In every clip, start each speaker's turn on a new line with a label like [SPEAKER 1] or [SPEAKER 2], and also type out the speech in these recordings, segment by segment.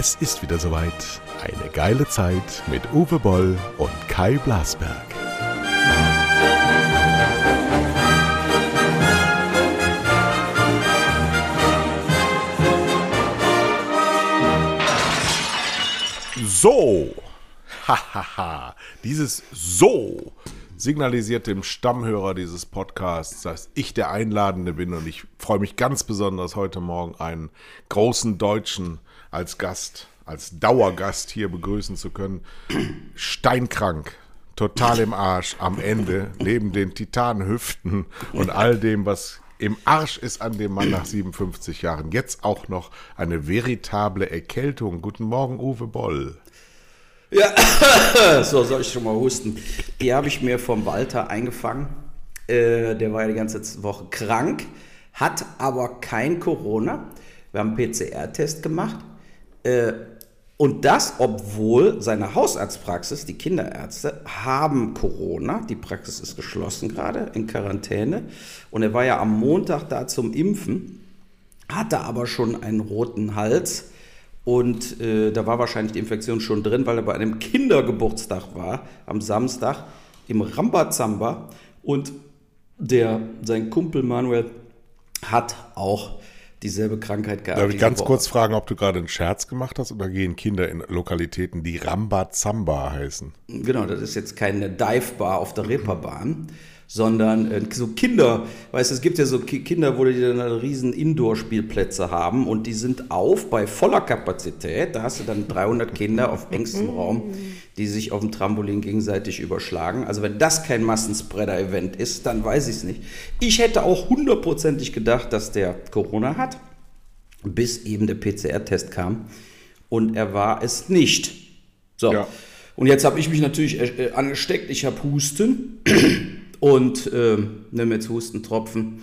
[SPEAKER 1] Es ist wieder soweit. Eine geile Zeit mit Uwe Boll und Kai Blasberg. So, hahaha, dieses So signalisiert dem Stammhörer dieses Podcasts, dass ich der Einladende bin und ich freue mich ganz besonders heute Morgen einen großen Deutschen als Gast, als Dauergast hier begrüßen zu können. Steinkrank, total im Arsch am Ende, neben den Titanhüften und all dem, was im Arsch ist an dem Mann nach 57 Jahren. Jetzt auch noch eine veritable Erkältung. Guten Morgen, Uwe Boll.
[SPEAKER 2] Ja, so soll ich schon mal husten. Die habe ich mir vom Walter eingefangen. Äh, der war ja die ganze Woche krank, hat aber kein Corona. Wir haben einen PCR-Test gemacht. Äh, und das, obwohl seine Hausarztpraxis, die Kinderärzte, haben Corona. Die Praxis ist geschlossen gerade, in Quarantäne. Und er war ja am Montag da zum Impfen, hatte aber schon einen roten Hals und äh, da war wahrscheinlich die Infektion schon drin, weil er bei einem Kindergeburtstag war, am Samstag, im Rambazamba. Und der, sein Kumpel Manuel hat auch dieselbe Krankheit gehabt.
[SPEAKER 1] Darf ich ganz Woche. kurz fragen, ob du gerade einen Scherz gemacht hast oder gehen Kinder in Lokalitäten, die Rambazamba heißen?
[SPEAKER 2] Genau, das ist jetzt keine Dive-Bar auf der Reeperbahn sondern äh, so Kinder, weißt du, es gibt ja so Kinder, wo die dann riesen Indoor-Spielplätze haben und die sind auf bei voller Kapazität. Da hast du dann 300 Kinder auf engstem Raum, die sich auf dem Trampolin gegenseitig überschlagen. Also wenn das kein Massenspreader-Event ist, dann weiß ich es nicht. Ich hätte auch hundertprozentig gedacht, dass der Corona hat, bis eben der PCR-Test kam und er war es nicht. So. Ja. Und jetzt habe ich mich natürlich äh, angesteckt. Ich habe Husten und äh, nehme jetzt Hustentropfen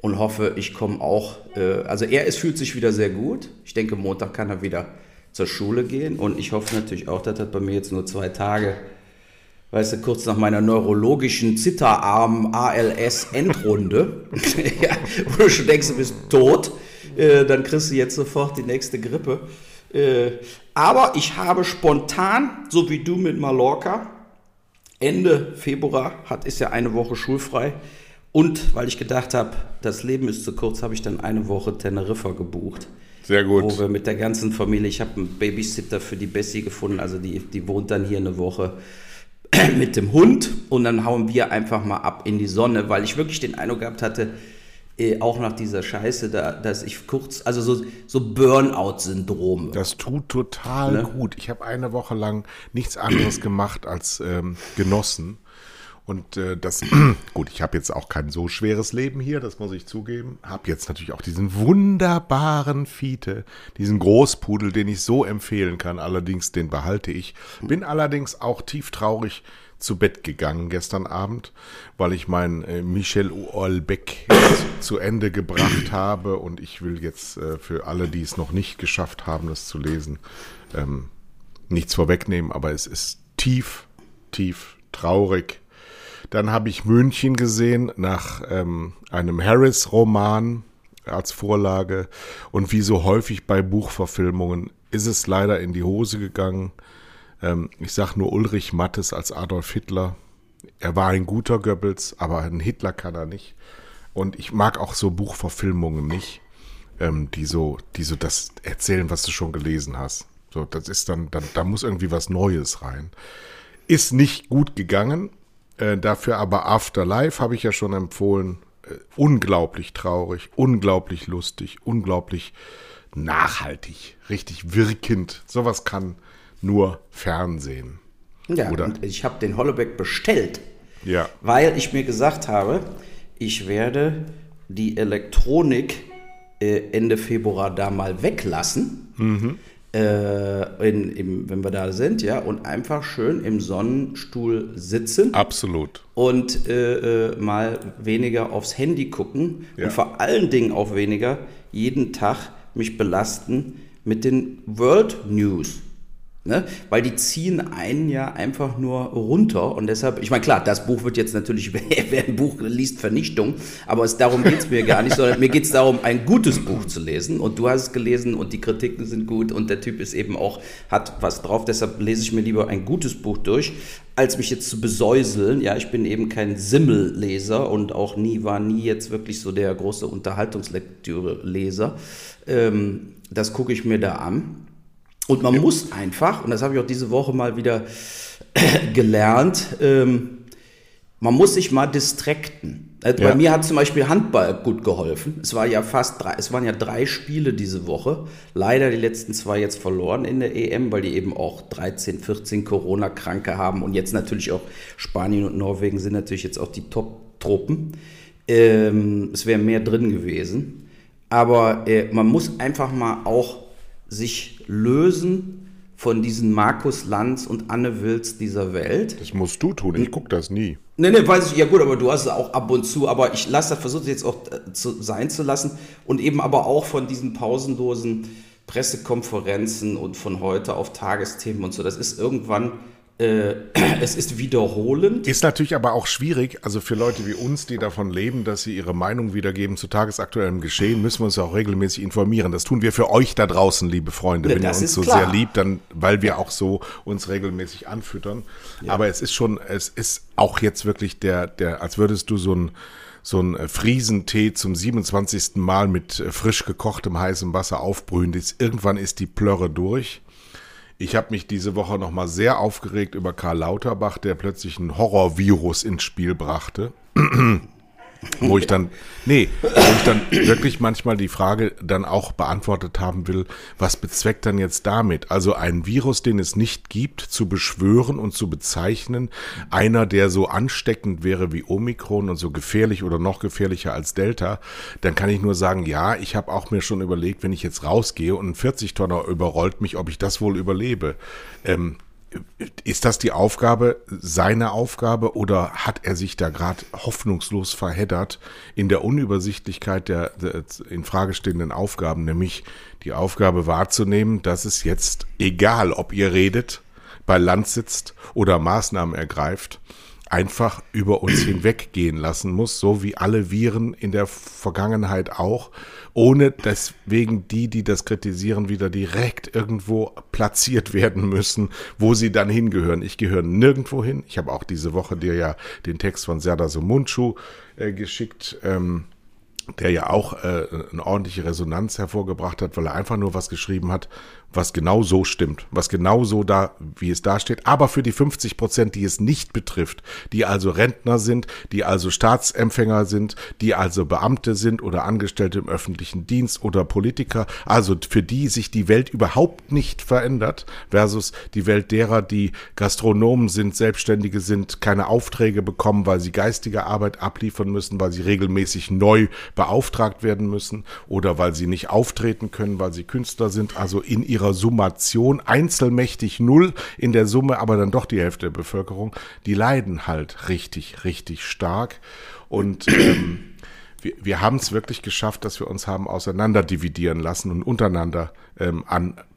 [SPEAKER 2] und hoffe, ich komme auch. Äh, also er es fühlt sich wieder sehr gut. Ich denke, Montag kann er wieder zur Schule gehen und ich hoffe natürlich auch, dass das bei mir jetzt nur zwei Tage, weißt du, kurz nach meiner neurologischen Zitterarm ALS Endrunde, ja, wo du schon denkst, du bist tot, äh, dann kriegst du jetzt sofort die nächste Grippe. Äh, aber ich habe spontan, so wie du mit Mallorca, Ende Februar hat, ist ja eine Woche schulfrei. Und weil ich gedacht habe, das Leben ist zu kurz, habe ich dann eine Woche Teneriffa gebucht.
[SPEAKER 1] Sehr gut.
[SPEAKER 2] Wo wir mit der ganzen Familie, ich habe einen Babysitter für die Bessie gefunden, also die, die wohnt dann hier eine Woche mit dem Hund und dann hauen wir einfach mal ab in die Sonne, weil ich wirklich den Eindruck gehabt hatte, äh, auch nach dieser Scheiße, da, dass ich kurz, also so, so Burnout-Syndrom.
[SPEAKER 1] Das tut total ne? gut. Ich habe eine Woche lang nichts anderes gemacht als ähm, genossen. Und äh, das, gut, ich habe jetzt auch kein so schweres Leben hier, das muss ich zugeben. Habe jetzt natürlich auch diesen wunderbaren Fiete, diesen Großpudel, den ich so empfehlen kann. Allerdings, den behalte ich. Bin allerdings auch tief traurig, zu Bett gegangen gestern Abend, weil ich mein äh, Michel Houellebecq zu Ende gebracht habe und ich will jetzt äh, für alle, die es noch nicht geschafft haben, das zu lesen, ähm, nichts vorwegnehmen, aber es ist tief, tief traurig. Dann habe ich München gesehen nach ähm, einem Harris-Roman als Vorlage und wie so häufig bei Buchverfilmungen ist es leider in die Hose gegangen. Ähm, ich sage nur Ulrich Mattes als Adolf Hitler. Er war ein guter Goebbels, aber ein Hitler kann er nicht. Und ich mag auch so Buchverfilmungen nicht, ähm, die so, die so das erzählen, was du schon gelesen hast. So, das ist dann, dann da muss irgendwie was Neues rein. Ist nicht gut gegangen. Äh, dafür aber Afterlife habe ich ja schon empfohlen. Äh, unglaublich traurig, unglaublich lustig, unglaublich nachhaltig, richtig wirkend. Sowas kann nur Fernsehen.
[SPEAKER 2] Ja, Oder? und ich habe den Holleback bestellt,
[SPEAKER 1] ja.
[SPEAKER 2] weil ich mir gesagt habe, ich werde die Elektronik äh, Ende Februar da mal weglassen. Mhm. Äh, in, im, wenn wir da sind, ja, und einfach schön im Sonnenstuhl sitzen.
[SPEAKER 1] Absolut.
[SPEAKER 2] Und äh, äh mal weniger aufs Handy gucken ja. und vor allen Dingen auch weniger jeden Tag mich belasten mit den World News. Ne? Weil die ziehen einen ja einfach nur runter und deshalb, ich meine, klar, das Buch wird jetzt natürlich, wer ein Buch liest, Vernichtung, aber es, darum geht es mir gar nicht, sondern mir geht es darum, ein gutes Buch zu lesen und du hast es gelesen und die Kritiken sind gut und der Typ ist eben auch, hat was drauf, deshalb lese ich mir lieber ein gutes Buch durch, als mich jetzt zu besäuseln. Ja, ich bin eben kein Simmelleser und auch nie, war nie jetzt wirklich so der große Unterhaltungslektüre-Leser. Ähm, das gucke ich mir da an. Und man ja. muss einfach, und das habe ich auch diese Woche mal wieder gelernt, ähm, man muss sich mal distrakten. Also ja. Bei mir hat zum Beispiel Handball gut geholfen. Es war ja fast drei, es waren ja drei Spiele diese Woche. Leider die letzten zwei jetzt verloren in der EM, weil die eben auch 13, 14 Corona-Kranke haben und jetzt natürlich auch Spanien und Norwegen sind natürlich jetzt auch die Top-Truppen. Ähm, es wäre mehr drin gewesen. Aber äh, man muss einfach mal auch sich lösen von diesen Markus Lanz und Anne Wills dieser Welt.
[SPEAKER 1] Das musst du tun, ich gucke das nie.
[SPEAKER 2] Nee, nee, weiß ich, ja gut, aber du hast es auch ab und zu, aber ich lasse das, versuche jetzt auch äh, zu, sein zu lassen und eben aber auch von diesen pausenlosen Pressekonferenzen und von heute auf Tagesthemen und so. Das ist irgendwann äh, es ist wiederholend.
[SPEAKER 1] Ist natürlich aber auch schwierig, also für Leute wie uns, die davon leben, dass sie ihre Meinung wiedergeben zu tagesaktuellem Geschehen, müssen wir uns ja auch regelmäßig informieren. Das tun wir für euch da draußen, liebe Freunde, wenn ihr uns so klar. sehr liebt, dann, weil wir auch so uns regelmäßig anfüttern. Ja. Aber es ist schon, es ist auch jetzt wirklich der, der, als würdest du so ein so ein Friesentee zum 27. Mal mit frisch gekochtem heißem Wasser aufbrühen. Irgendwann ist die Plörre durch. Ich habe mich diese Woche nochmal sehr aufgeregt über Karl Lauterbach, der plötzlich ein Horrorvirus ins Spiel brachte wo ich dann, nee, wo ich dann wirklich manchmal die Frage dann auch beantwortet haben will, was bezweckt dann jetzt damit? Also ein Virus, den es nicht gibt, zu beschwören und zu bezeichnen, einer, der so ansteckend wäre wie Omikron und so gefährlich oder noch gefährlicher als Delta, dann kann ich nur sagen, ja, ich habe auch mir schon überlegt, wenn ich jetzt rausgehe und ein 40-Tonner überrollt mich, ob ich das wohl überlebe. Ähm, ist das die Aufgabe, seine Aufgabe, oder hat er sich da gerade hoffnungslos verheddert in der Unübersichtlichkeit der, der in Frage stehenden Aufgaben, nämlich die Aufgabe wahrzunehmen, dass es jetzt, egal ob ihr redet, bei Land sitzt oder Maßnahmen ergreift, einfach über uns hinweggehen lassen muss, so wie alle Viren in der Vergangenheit auch, ohne deswegen die, die das kritisieren, wieder direkt irgendwo platziert werden müssen, wo sie dann hingehören. Ich gehöre nirgendwo hin. Ich habe auch diese Woche dir ja den Text von Serdar Somuncu äh, geschickt. Ähm, der ja auch äh, eine ordentliche Resonanz hervorgebracht hat, weil er einfach nur was geschrieben hat, was genau so stimmt, was genau so da, wie es da steht, aber für die 50 Prozent, die es nicht betrifft, die also Rentner sind, die also Staatsempfänger sind, die also Beamte sind oder Angestellte im öffentlichen Dienst oder Politiker, also für die sich die Welt überhaupt nicht verändert, versus die Welt derer, die Gastronomen sind, Selbstständige sind, keine Aufträge bekommen, weil sie geistige Arbeit abliefern müssen, weil sie regelmäßig neu beauftragt werden müssen oder weil sie nicht auftreten können, weil sie Künstler sind, also in ihrer Summation einzelmächtig null in der Summe, aber dann doch die Hälfte der Bevölkerung, die leiden halt richtig, richtig stark. Und ähm, wir, wir haben es wirklich geschafft, dass wir uns haben auseinanderdividieren lassen und untereinander ähm,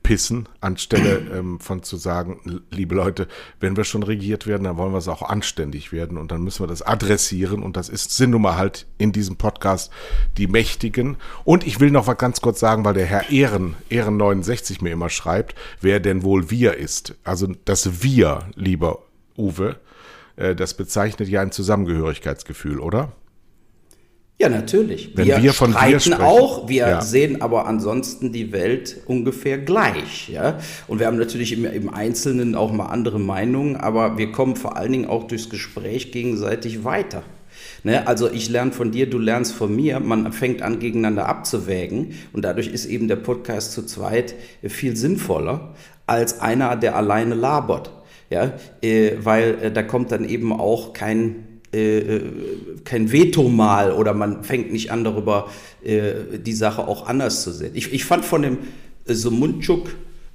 [SPEAKER 1] anpissen, anstelle ähm, von zu sagen, liebe Leute, wenn wir schon regiert werden, dann wollen wir es auch anständig werden und dann müssen wir das adressieren und das ist Sinnnummer halt in diesem Podcast die Mächtigen. Und ich will noch was ganz kurz sagen, weil der Herr Ehren, Ehren 69 mir immer schreibt, wer denn wohl wir ist. Also das Wir, lieber Uwe, äh, das bezeichnet ja ein Zusammengehörigkeitsgefühl, oder?
[SPEAKER 2] Ja, natürlich.
[SPEAKER 1] Wenn wir, wir von
[SPEAKER 2] streiten wir auch, wir ja. sehen aber ansonsten die Welt ungefähr gleich. Ja? Und wir haben natürlich im, im, Einzelnen auch mal andere Meinungen, aber wir kommen vor allen Dingen auch durchs Gespräch gegenseitig weiter. Ne? Also ich lerne von dir, du lernst von mir, man fängt an, gegeneinander abzuwägen und dadurch ist eben der Podcast zu zweit viel sinnvoller als einer, der alleine labert. Ja? Äh, weil äh, da kommt dann eben auch kein äh, äh, kein Veto mal oder man fängt nicht an darüber äh, die Sache auch anders zu sehen. Ich, ich fand von dem äh, Sumunchuk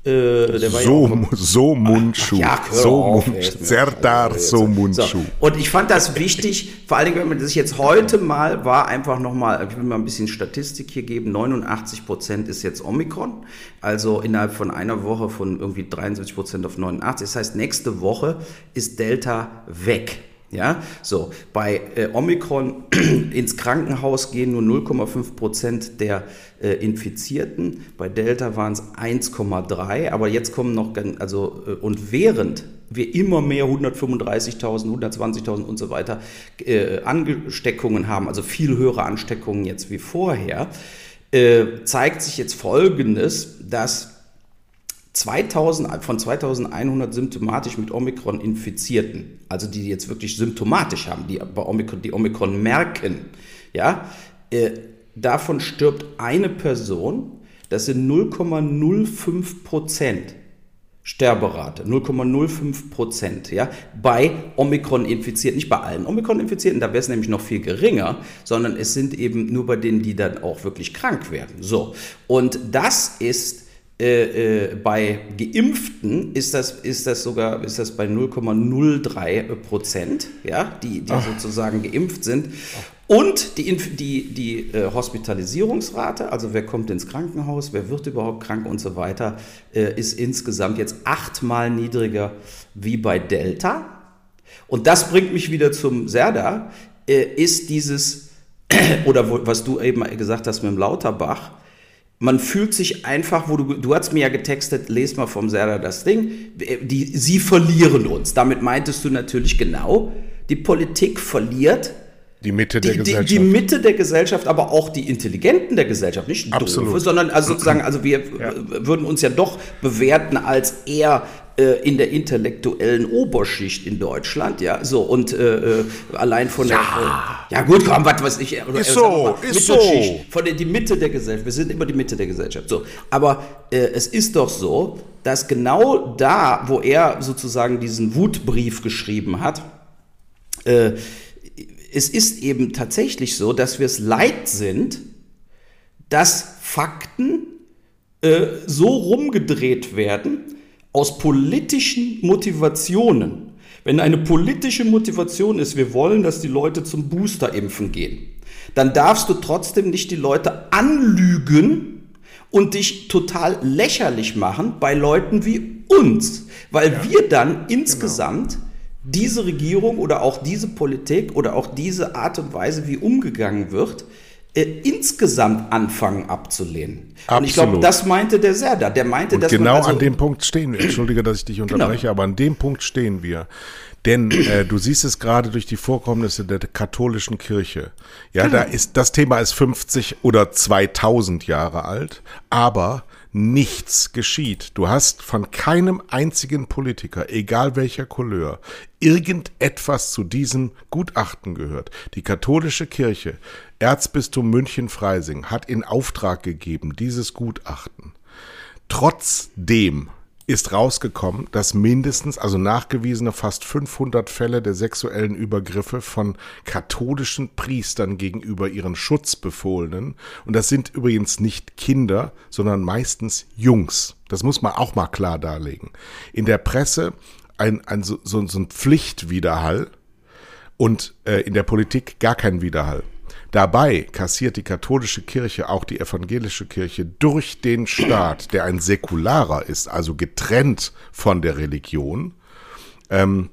[SPEAKER 1] Äh, so, ja so Mundschuh. Ja, so
[SPEAKER 2] auf, Mundschuh. Serdar so Mundschuh. So. Und ich fand das wichtig, vor allen Dingen, wenn man sich jetzt heute mal war, einfach nochmal, ich will mal ein bisschen Statistik hier geben, 89 Prozent ist jetzt Omikron, also innerhalb von einer Woche von irgendwie 73 Prozent auf 89. Das heißt, nächste Woche ist Delta weg. Ja, so bei äh, Omikron ins Krankenhaus gehen nur 0,5 Prozent der äh, Infizierten. Bei Delta waren es 1,3. Aber jetzt kommen noch, also äh, und während wir immer mehr 135.000, 120.000 und so weiter äh, Ansteckungen haben, also viel höhere Ansteckungen jetzt wie vorher, äh, zeigt sich jetzt Folgendes, dass 2000, von 2100 symptomatisch mit Omikron Infizierten, also die jetzt wirklich symptomatisch haben, die bei Omikron, die Omikron merken, ja, äh, davon stirbt eine Person, das sind 0,05 Prozent Sterberate, 0,05 Prozent, ja, bei Omikron-Infizierten, nicht bei allen Omikron-Infizierten, da wäre es nämlich noch viel geringer, sondern es sind eben nur bei denen, die dann auch wirklich krank werden. So, und das ist äh, äh, bei Geimpften ist das, ist das sogar ist das bei 0,03 Prozent, ja, die, die sozusagen geimpft sind. Und die, die, die äh, Hospitalisierungsrate, also wer kommt ins Krankenhaus, wer wird überhaupt krank und so weiter, ist insgesamt jetzt achtmal niedriger wie bei Delta. Und das bringt mich wieder zum Serda, ist dieses, oder wo, was du eben gesagt hast mit dem Lauterbach, man fühlt sich einfach, wo du, du hast mir ja getextet, les mal vom Serda das Ding, die, sie verlieren uns. Damit meintest du natürlich genau, die Politik verliert
[SPEAKER 1] die Mitte der
[SPEAKER 2] die,
[SPEAKER 1] Gesellschaft.
[SPEAKER 2] Die, die, Mitte der Gesellschaft, aber auch die Intelligenten der Gesellschaft, nicht
[SPEAKER 1] Absolut. doofe,
[SPEAKER 2] sondern also sozusagen, also wir ja. würden uns ja doch bewerten als eher in der intellektuellen Oberschicht in Deutschland, ja, so und äh, äh allein von ja. der, äh, ja gut, komm, was weiß ich,
[SPEAKER 1] oder, ist so, mal, ist so,
[SPEAKER 2] von der die Mitte der Gesellschaft, wir sind immer die Mitte der Gesellschaft, so, aber äh, es ist doch so, dass genau da, wo er sozusagen diesen Wutbrief geschrieben hat, äh, es ist eben tatsächlich so, dass wir es leid sind, dass Fakten äh, so rumgedreht werden aus politischen Motivationen. Wenn eine politische Motivation ist, wir wollen, dass die Leute zum Booster impfen gehen, dann darfst du trotzdem nicht die Leute anlügen und dich total lächerlich machen bei Leuten wie uns, weil ja, wir dann genau. insgesamt genau diese Regierung oder auch diese Politik oder auch diese Art und Weise, wie umgegangen wird, äh, insgesamt anfangen abzulehnen. Absolut. Und ich glaube, das meinte der Serda. Der meinte,
[SPEAKER 1] und dass genau also, an dem Punkt stehen wir. Entschuldige, dass ich dich genau. unterbreche, genau. aber an dem Punkt stehen wir. Denn äh, du siehst es gerade durch die Vorkommnisse der katholischen Kirche. Ja, genau. da ist das Thema ist 50 oder 2000 Jahre alt, aber nichts geschieht. Du hast von keinem einzigen Politiker, egal welcher Couleur, irgendetwas zu diesem Gutachten gehört. Die katholische Kirche, Erzbistum München-Freising, hat in Auftrag gegeben, dieses Gutachten. Trotzdem ist rausgekommen, dass mindestens, also nachgewiesene fast 500 Fälle der sexuellen Übergriffe von katholischen Priestern gegenüber ihren Schutzbefohlenen, und das sind übrigens nicht Kinder, sondern meistens Jungs. Das muss man auch mal klar darlegen. In der Presse ein, ein so, so, ein Pflichtwiderhall und äh, in der Politik gar kein Widerhall. Dabei kassiert die katholische Kirche, auch die evangelische Kirche, durch den Staat, der ein säkularer ist, also getrennt von der Religion, ähm,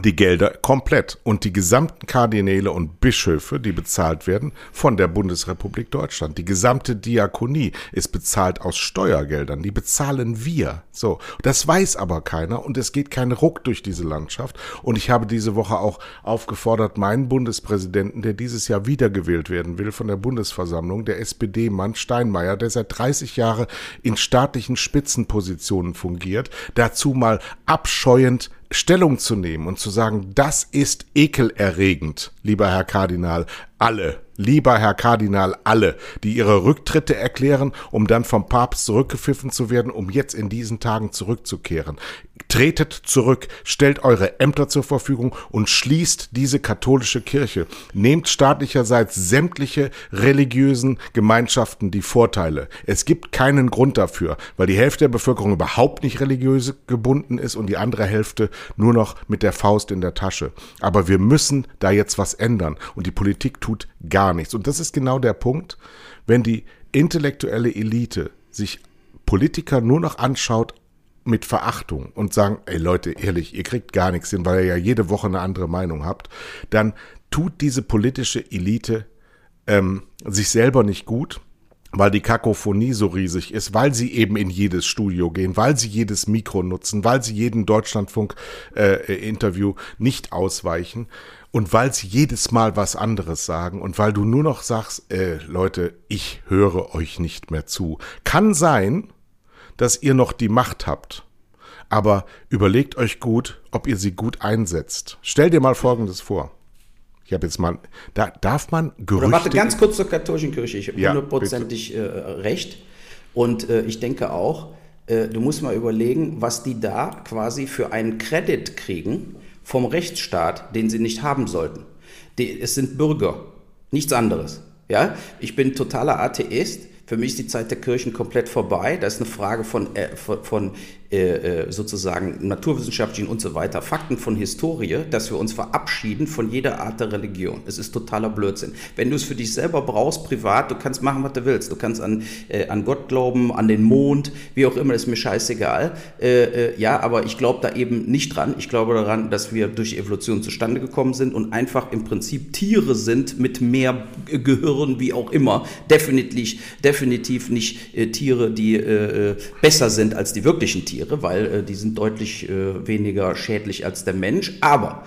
[SPEAKER 1] die Gelder komplett und die gesamten Kardinäle und Bischöfe, die bezahlt werden von der Bundesrepublik Deutschland. Die gesamte Diakonie ist bezahlt aus Steuergeldern. Die bezahlen wir. So. Das weiß aber keiner und es geht kein Ruck durch diese Landschaft. Und ich habe diese Woche auch aufgefordert, meinen Bundespräsidenten, der dieses Jahr wiedergewählt werden will von der Bundesversammlung, der SPD-Mann Steinmeier, der seit 30 Jahren in staatlichen Spitzenpositionen fungiert, dazu mal abscheuend Stellung zu nehmen und zu sagen, das ist ekelerregend, lieber Herr Kardinal, alle lieber Herr Kardinal, alle, die ihre Rücktritte erklären, um dann vom Papst zurückgepfiffen zu werden, um jetzt in diesen Tagen zurückzukehren. Tretet zurück, stellt eure Ämter zur Verfügung und schließt diese katholische Kirche. Nehmt staatlicherseits sämtliche religiösen Gemeinschaften die Vorteile. Es gibt keinen Grund dafür, weil die Hälfte der Bevölkerung überhaupt nicht religiös gebunden ist und die andere Hälfte nur noch mit der Faust in der Tasche. Aber wir müssen da jetzt was ändern und die Politik tut gar nichts. Und das ist genau der Punkt, wenn die intellektuelle Elite sich Politiker nur noch anschaut mit Verachtung und sagen, ey Leute, ehrlich, ihr kriegt gar nichts hin, weil ihr ja jede Woche eine andere Meinung habt, dann tut diese politische Elite ähm, sich selber nicht gut, weil die Kakophonie so riesig ist, weil sie eben in jedes Studio gehen, weil sie jedes Mikro nutzen, weil sie jeden Deutschlandfunk-Interview äh, nicht ausweichen und weil sie jedes Mal was anderes sagen und weil du nur noch sagst, äh, Leute, ich höre euch nicht mehr zu. Kann sein, dass ihr noch die Macht habt. Aber überlegt euch gut, ob ihr sie gut einsetzt. Stell dir mal Folgendes vor. Ich habe jetzt mal, da darf man
[SPEAKER 2] Gerüchte... Oder warte, ganz kurz zur katholischen Kirche. Ich habe ja, hundertprozentig äh, recht. Und äh, ich denke auch, äh, du musst mal überlegen, was die da quasi für einen Kredit kriegen vom Rechtsstaat, den sie nicht haben sollten. Die, es sind Bürger, nichts anderes. Ja, ich bin totaler Atheist. Für mich ist die Zeit der Kirchen komplett vorbei. Da ist eine Frage von, äh, von, von äh, äh, sozusagen naturwissenschaftlichen und so weiter, Fakten von Historie, dass wir uns verabschieden von jeder Art der Religion. Es ist totaler Blödsinn. Wenn du es für dich selber brauchst, privat, du kannst machen, was du willst. Du kannst an, äh, an Gott glauben, an den Mond, wie auch immer, ist mir scheißegal. Äh, äh, ja, aber ich glaube da eben nicht dran. Ich glaube daran, dass wir durch Evolution zustande gekommen sind und einfach im Prinzip Tiere sind mit mehr Gehirn, wie auch immer. Definitiv, definitiv nicht Tiere, die besser sind als die wirklichen Tiere. Tiere, weil äh, die sind deutlich äh, weniger schädlich als der Mensch. Aber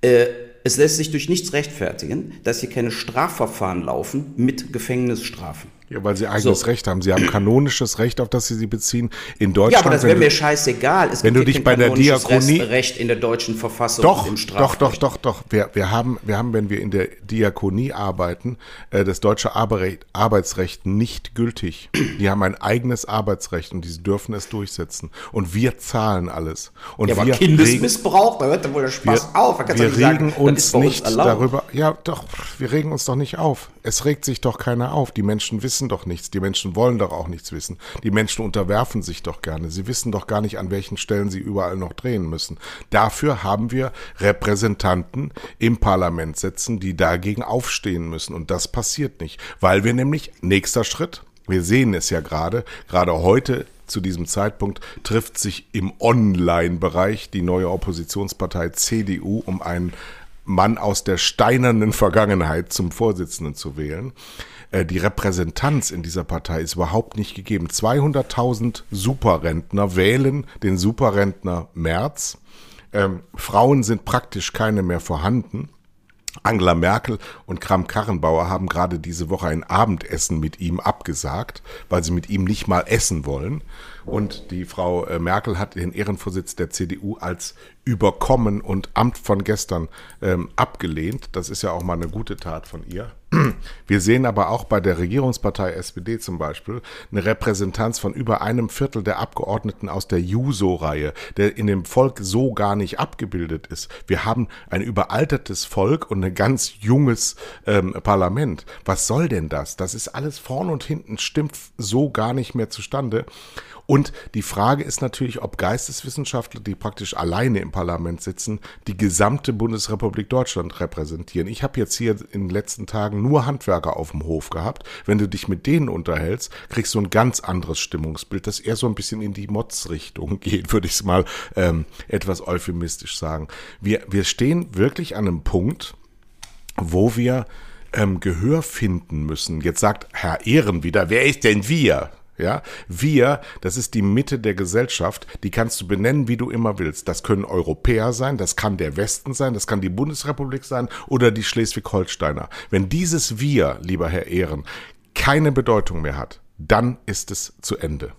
[SPEAKER 2] äh, es lässt sich durch nichts rechtfertigen, dass hier keine Strafverfahren laufen mit Gefängnisstrafen.
[SPEAKER 1] Ja, weil sie eigenes so. Recht haben. Sie haben kanonisches Recht, auf das sie sie beziehen. In Deutschland. Ja, aber
[SPEAKER 2] das wäre mir scheißegal.
[SPEAKER 1] Es wenn du dich bei der Diakonie
[SPEAKER 2] Recht in der deutschen Verfassung
[SPEAKER 1] doch, im Strafrecht. Doch, doch, doch, doch. Wir, wir haben, wir haben, wenn wir in der Diakonie arbeiten, äh, das deutsche Arbeitsrecht nicht gültig. Die haben ein eigenes Arbeitsrecht und die dürfen es durchsetzen. Und wir zahlen alles. Und
[SPEAKER 2] ja, aber Kindesmissbrauch, da hört dann wohl der Spaß
[SPEAKER 1] wir, auf. wir regen sagen, uns nicht uns darüber. Ja, doch. Wir regen uns doch nicht auf. Es regt sich doch keiner auf. Die Menschen wissen wissen doch nichts. Die Menschen wollen doch auch nichts wissen. Die Menschen unterwerfen sich doch gerne. Sie wissen doch gar nicht, an welchen Stellen sie überall noch drehen müssen. Dafür haben wir Repräsentanten im Parlament sitzen, die dagegen aufstehen müssen. Und das passiert nicht, weil wir nämlich, nächster Schritt, wir sehen es ja gerade, gerade heute zu diesem Zeitpunkt trifft sich im Online-Bereich die neue Oppositionspartei CDU, um einen Mann aus der steinernen Vergangenheit zum Vorsitzenden zu wählen. Äh, die Repräsentanz in dieser Partei ist überhaupt nicht gegeben. 200.000 Superrentner wählen den Superrentner Merz. Ähm, Frauen sind praktisch keine mehr vorhanden. Angela Merkel und Kram-Karrenbauer haben gerade diese Woche ein Abendessen mit ihm abgesagt, weil sie mit ihm nicht mal essen wollen. Und die Frau äh, Merkel hat den Ehrenvorsitz der CDU als überkommen und Amt von gestern ähm, abgelehnt. Das ist ja auch mal eine gute Tat von ihr. Wir sehen aber auch bei der Regierungspartei SPD zum Beispiel eine Repräsentanz von über einem Viertel der Abgeordneten aus der Juso-Reihe, der in dem Volk so gar nicht abgebildet ist. Wir haben ein überaltertes Volk und ein ganz junges ähm, Parlament. Was soll denn das? Das ist alles vorn und hinten stimmt so gar nicht mehr zustande. Und die Frage ist natürlich, ob Geisteswissenschaftler, die praktisch alleine im Parlament sitzen, die gesamte Bundesrepublik Deutschland repräsentieren. Ich habe jetzt hier in den letzten Tagen nur Handwerker auf dem Hof gehabt. Wenn du dich mit denen unterhältst, kriegst du ein ganz anderes Stimmungsbild, das eher so ein bisschen in die Motzrichtung geht, würde ich es mal ähm, etwas euphemistisch sagen. Wir, wir stehen wirklich an einem Punkt, wo wir ähm, Gehör finden müssen. Jetzt sagt Herr Ehren wieder, wer ist denn wir? Ja, wir, das ist die Mitte der Gesellschaft, die kannst du benennen, wie du immer willst. Das können Europäer sein, das kann der Westen sein, das kann die Bundesrepublik sein oder die Schleswig-Holsteiner. Wenn dieses wir, lieber Herr Ehren, keine Bedeutung mehr hat, dann ist es zu Ende.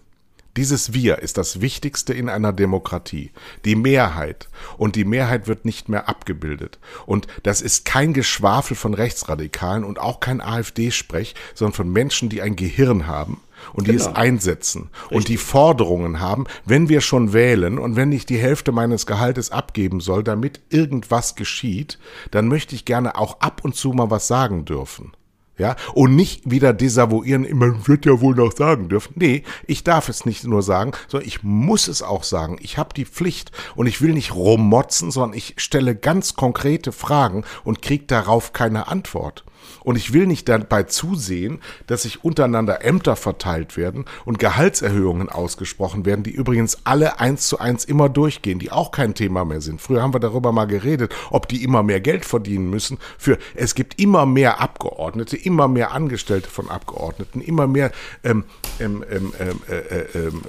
[SPEAKER 1] Dieses Wir ist das Wichtigste in einer Demokratie. Die Mehrheit. Und die Mehrheit wird nicht mehr abgebildet. Und das ist kein Geschwafel von Rechtsradikalen und auch kein AfD-Sprech, sondern von Menschen, die ein Gehirn haben und genau. die es einsetzen Richtig. und die Forderungen haben, wenn wir schon wählen und wenn ich die Hälfte meines Gehaltes abgeben soll, damit irgendwas geschieht, dann möchte ich gerne auch ab und zu mal was sagen dürfen. Ja, und nicht wieder desavouieren, man wird ja wohl noch sagen dürfen. Nee, ich darf es nicht nur sagen, sondern ich muss es auch sagen. Ich habe die Pflicht und ich will nicht rummotzen, sondern ich stelle ganz konkrete Fragen und kriege darauf keine Antwort. Und ich will nicht dabei zusehen, dass sich untereinander Ämter verteilt werden und Gehaltserhöhungen ausgesprochen werden, die übrigens alle eins zu eins immer durchgehen, die auch kein Thema mehr sind. Früher haben wir darüber mal geredet, ob die immer mehr Geld verdienen müssen. Für es gibt immer mehr Abgeordnete, immer mehr Angestellte von Abgeordneten, immer mehr ähm, ähm, ähm, ähm äh, äh, ähm,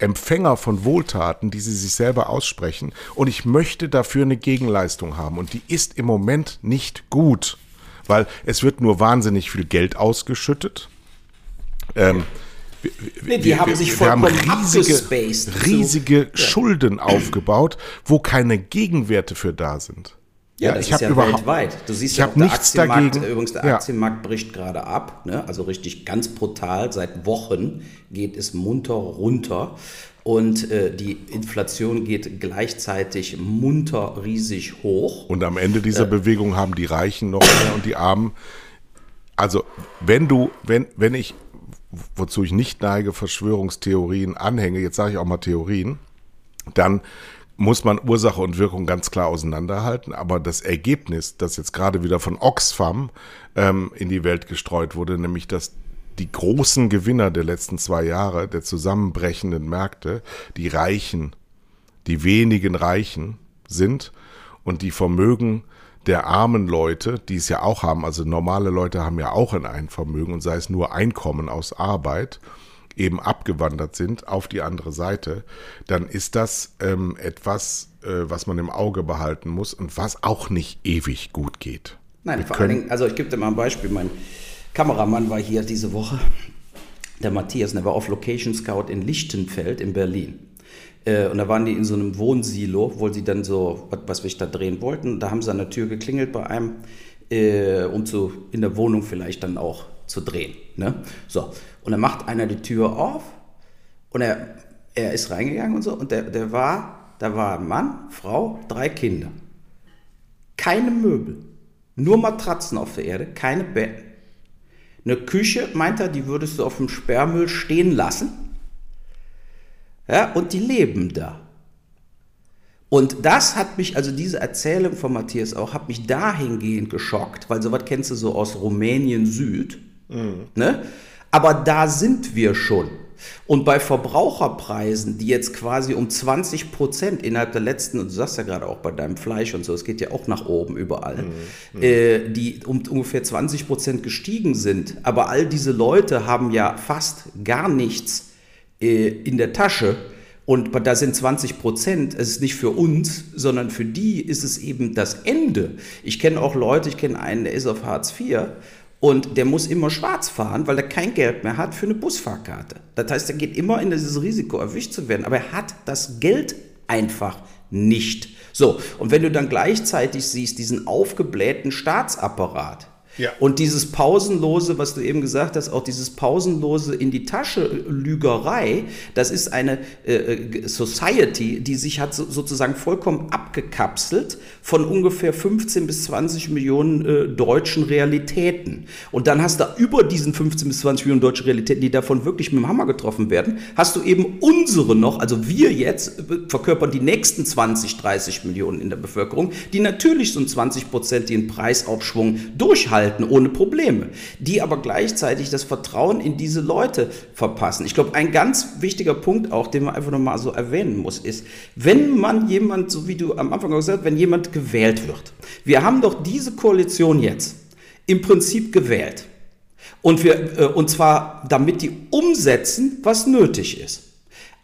[SPEAKER 1] Empfänger von Wohltaten, die sie sich selber aussprechen. Und ich möchte dafür eine Gegenleistung haben. Und die ist im Moment nicht gut weil es wird nur wahnsinnig viel Geld ausgeschüttet. Ähm,
[SPEAKER 2] nee, die wir, haben sich vollkommen
[SPEAKER 1] haben riesige, riesige so. Schulden ja. aufgebaut, wo keine Gegenwerte für da sind.
[SPEAKER 2] Ja, das ich ist ja weltweit. Du siehst
[SPEAKER 1] ja auch, der nichts Aktienmarkt, dagegen.
[SPEAKER 2] übrigens der Aktienmarkt ja. bricht gerade ab, ne? also richtig ganz brutal. Seit Wochen geht es munter runter und äh, die Inflation geht gleichzeitig munter riesig hoch.
[SPEAKER 1] Und am Ende dieser äh, Bewegung haben die Reichen noch mehr und die Armen. Also, wenn du, wenn, wenn ich, wozu ich nicht neige, Verschwörungstheorien anhänge, jetzt sage ich auch mal Theorien, dann muss man Ursache und Wirkung ganz klar auseinanderhalten. Aber das Ergebnis, das jetzt gerade wieder von Oxfam ähm, in die Welt gestreut wurde, nämlich dass die großen Gewinner der letzten zwei Jahre, der zusammenbrechenden Märkte, die Reichen, die wenigen Reichen sind und die Vermögen der armen Leute, die es ja auch haben, also normale Leute haben ja auch ein Vermögen und sei es nur Einkommen aus Arbeit, eben abgewandert sind auf die andere Seite, dann ist das ähm, etwas, äh, was man im Auge behalten muss und was auch nicht ewig gut geht.
[SPEAKER 2] Nein, Wir vor allen Dingen, also ich gebe dir mal ein Beispiel, mein Kameramann war hier diese Woche, der Matthias, der war auf Location Scout in Lichtenfeld in Berlin. Äh, und da waren die in so einem Wohnsilo, wo sie dann so, was wir da drehen wollten. Da haben sie an der Tür geklingelt bei einem, äh, um zu, in der Wohnung vielleicht dann auch zu drehen. Ne? So. Und dann macht einer die Tür auf und er, er ist reingegangen und so. Und der, der war, da war Mann, Frau, drei Kinder. Keine Möbel. Nur Matratzen auf der Erde, keine Betten. Eine Küche, meint er, die würdest du auf dem Sperrmüll stehen lassen. Ja, und die leben da. Und das hat mich, also diese Erzählung von Matthias auch, hat mich dahingehend geschockt, weil sowas kennst du so aus Rumänien Süd. Mhm. Ne? Aber da sind wir schon. Und bei Verbraucherpreisen, die jetzt quasi um 20 Prozent innerhalb der letzten, und du sagst ja gerade auch bei deinem Fleisch und so, es geht ja auch nach oben überall, mhm. äh, die um ungefähr 20 Prozent gestiegen sind. Aber all diese Leute haben ja fast gar nichts äh, in der Tasche. Und da sind 20 Prozent, es ist nicht für uns, sondern für die ist es eben das Ende. Ich kenne auch Leute, ich kenne einen, der ist auf Hartz IV und der muss immer schwarz fahren, weil er kein Geld mehr hat für eine Busfahrkarte. Das heißt, er geht immer in dieses Risiko, erwischt zu werden. Aber er hat das Geld einfach nicht. So, und wenn du dann gleichzeitig siehst, diesen aufgeblähten Staatsapparat, ja. Und dieses pausenlose, was du eben gesagt hast, auch dieses pausenlose in die Tasche Lügerei, das ist eine äh, äh Society, die sich hat so, sozusagen vollkommen abgekapselt von ungefähr 15 bis 20 Millionen äh, deutschen Realitäten. Und dann hast du über diesen 15 bis 20 Millionen deutschen Realitäten, die davon wirklich mit dem Hammer getroffen werden, hast du eben unsere noch, also wir jetzt äh, verkörpern die nächsten 20, 30 Millionen in der Bevölkerung, die natürlich so einen 20-prozentigen Preisaufschwung durchhalten halten ohne Probleme, die aber gleichzeitig das Vertrauen in diese Leute verpassen. Ich glaube, ein ganz wichtiger Punkt auch, den man einfach nochmal so erwähnen muss, ist, wenn man jemand, so wie du am Anfang gesagt hast, wenn jemand gewählt wird. Wir haben doch diese Koalition jetzt im Prinzip gewählt. Und, wir, äh, und zwar damit die umsetzen, was nötig ist.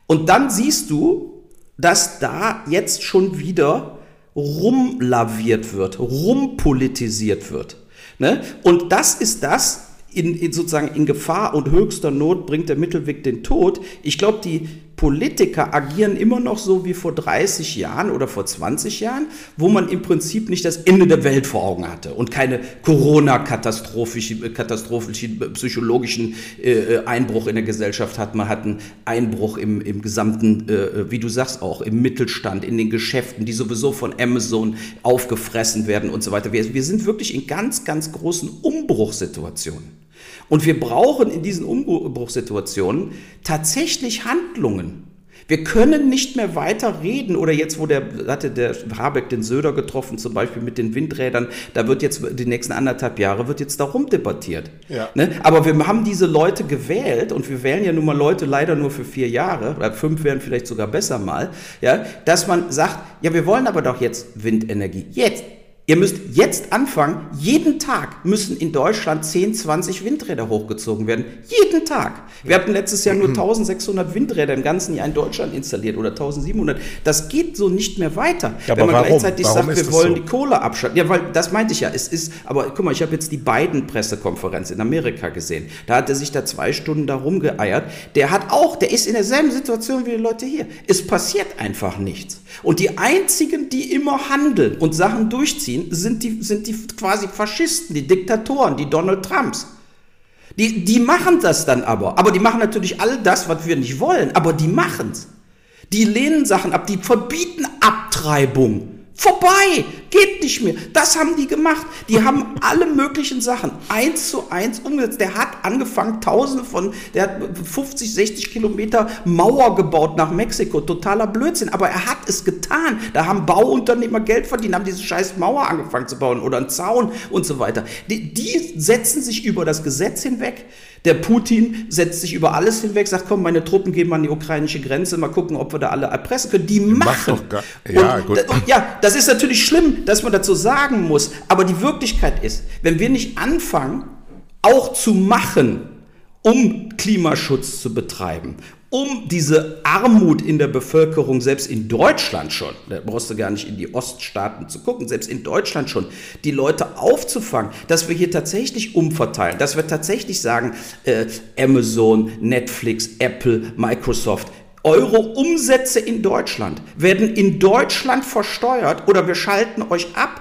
[SPEAKER 2] Und dann siehst du, dass da jetzt schon wieder rumlaviert wird, rumpolitisiert wird. Ne? Und das ist das, in, in sozusagen in Gefahr und höchster Not bringt der Mittelweg den Tod. Ich glaube, die Politiker agieren immer noch so wie vor 30 Jahren oder vor 20 Jahren, wo man im Prinzip nicht das Ende der Welt vor Augen hatte und keine Corona-katastrophischen katastrophischen, psychologischen äh, Einbruch in der Gesellschaft hat. Man hat einen Einbruch im, im gesamten, äh, wie du sagst auch, im Mittelstand, in den Geschäften, die sowieso von Amazon aufgefressen werden und so weiter. Wir, wir sind wirklich in ganz, ganz großen Umbruchssituationen. Und wir brauchen in diesen Umbruchssituationen tatsächlich Handlungen. Wir können nicht mehr weiter reden oder jetzt, wo der, hatte der Habeck den Söder getroffen, zum Beispiel mit den Windrädern, da wird jetzt die nächsten anderthalb Jahre wird jetzt darum debattiert. Ja. Ne? Aber wir haben diese Leute gewählt und wir wählen ja nun mal Leute leider nur für vier Jahre, oder fünf wären vielleicht sogar besser mal, ja, dass man sagt, ja, wir wollen aber doch jetzt Windenergie. Jetzt, Ihr müsst jetzt anfangen, jeden Tag müssen in Deutschland 10, 20 Windräder hochgezogen werden. Jeden Tag. Wir hatten letztes Jahr nur 1600 Windräder im ganzen Jahr in Deutschland installiert oder 1700. Das geht so nicht mehr weiter.
[SPEAKER 1] Ja, Wenn man warum?
[SPEAKER 2] gleichzeitig
[SPEAKER 1] warum
[SPEAKER 2] sagt, wir wollen so? die Kohle abschalten. Ja, weil das meinte ich ja. Es ist, aber guck mal, ich habe jetzt die beiden Pressekonferenz in Amerika gesehen. Da hat er sich da zwei Stunden da rumgeeiert. Der hat auch, der ist in derselben Situation wie die Leute hier. Es passiert einfach nichts. Und die einzigen, die immer handeln und Sachen durchziehen, ziehen, sind die, sind die quasi Faschisten, die Diktatoren, die Donald Trumps. Die, die machen das dann aber. Aber die machen natürlich all das, was wir nicht wollen. Aber die machen es. Die lehnen Sachen ab, die verbieten Abtreibung. Vorbei, geht nicht mehr. Das haben die gemacht. Die haben alle möglichen Sachen eins zu eins umgesetzt. Der hat angefangen, tausende von, der hat 50, 60 Kilometer Mauer gebaut nach Mexiko. Totaler Blödsinn. Aber er hat es getan. Da haben Bauunternehmer Geld verdient, haben diese scheiß Mauer angefangen zu bauen oder einen Zaun und so weiter. Die, die setzen sich über das Gesetz hinweg. Der Putin setzt sich über alles hinweg, sagt, komm, meine Truppen gehen mal an die ukrainische Grenze, mal gucken, ob wir da alle erpressen können. Die machen.
[SPEAKER 1] Ja, und,
[SPEAKER 2] gut. Und, ja, das ist natürlich schlimm, dass man dazu sagen muss, aber die Wirklichkeit ist, wenn wir nicht anfangen, auch zu machen, um Klimaschutz zu betreiben, um diese Armut in der Bevölkerung, selbst in Deutschland schon, da brauchst du gar nicht in die Oststaaten zu gucken, selbst in Deutschland schon, die Leute aufzufangen, dass wir hier tatsächlich umverteilen, dass wir tatsächlich sagen, äh, Amazon, Netflix, Apple, Microsoft, eure Umsätze in Deutschland werden in Deutschland versteuert oder wir schalten euch ab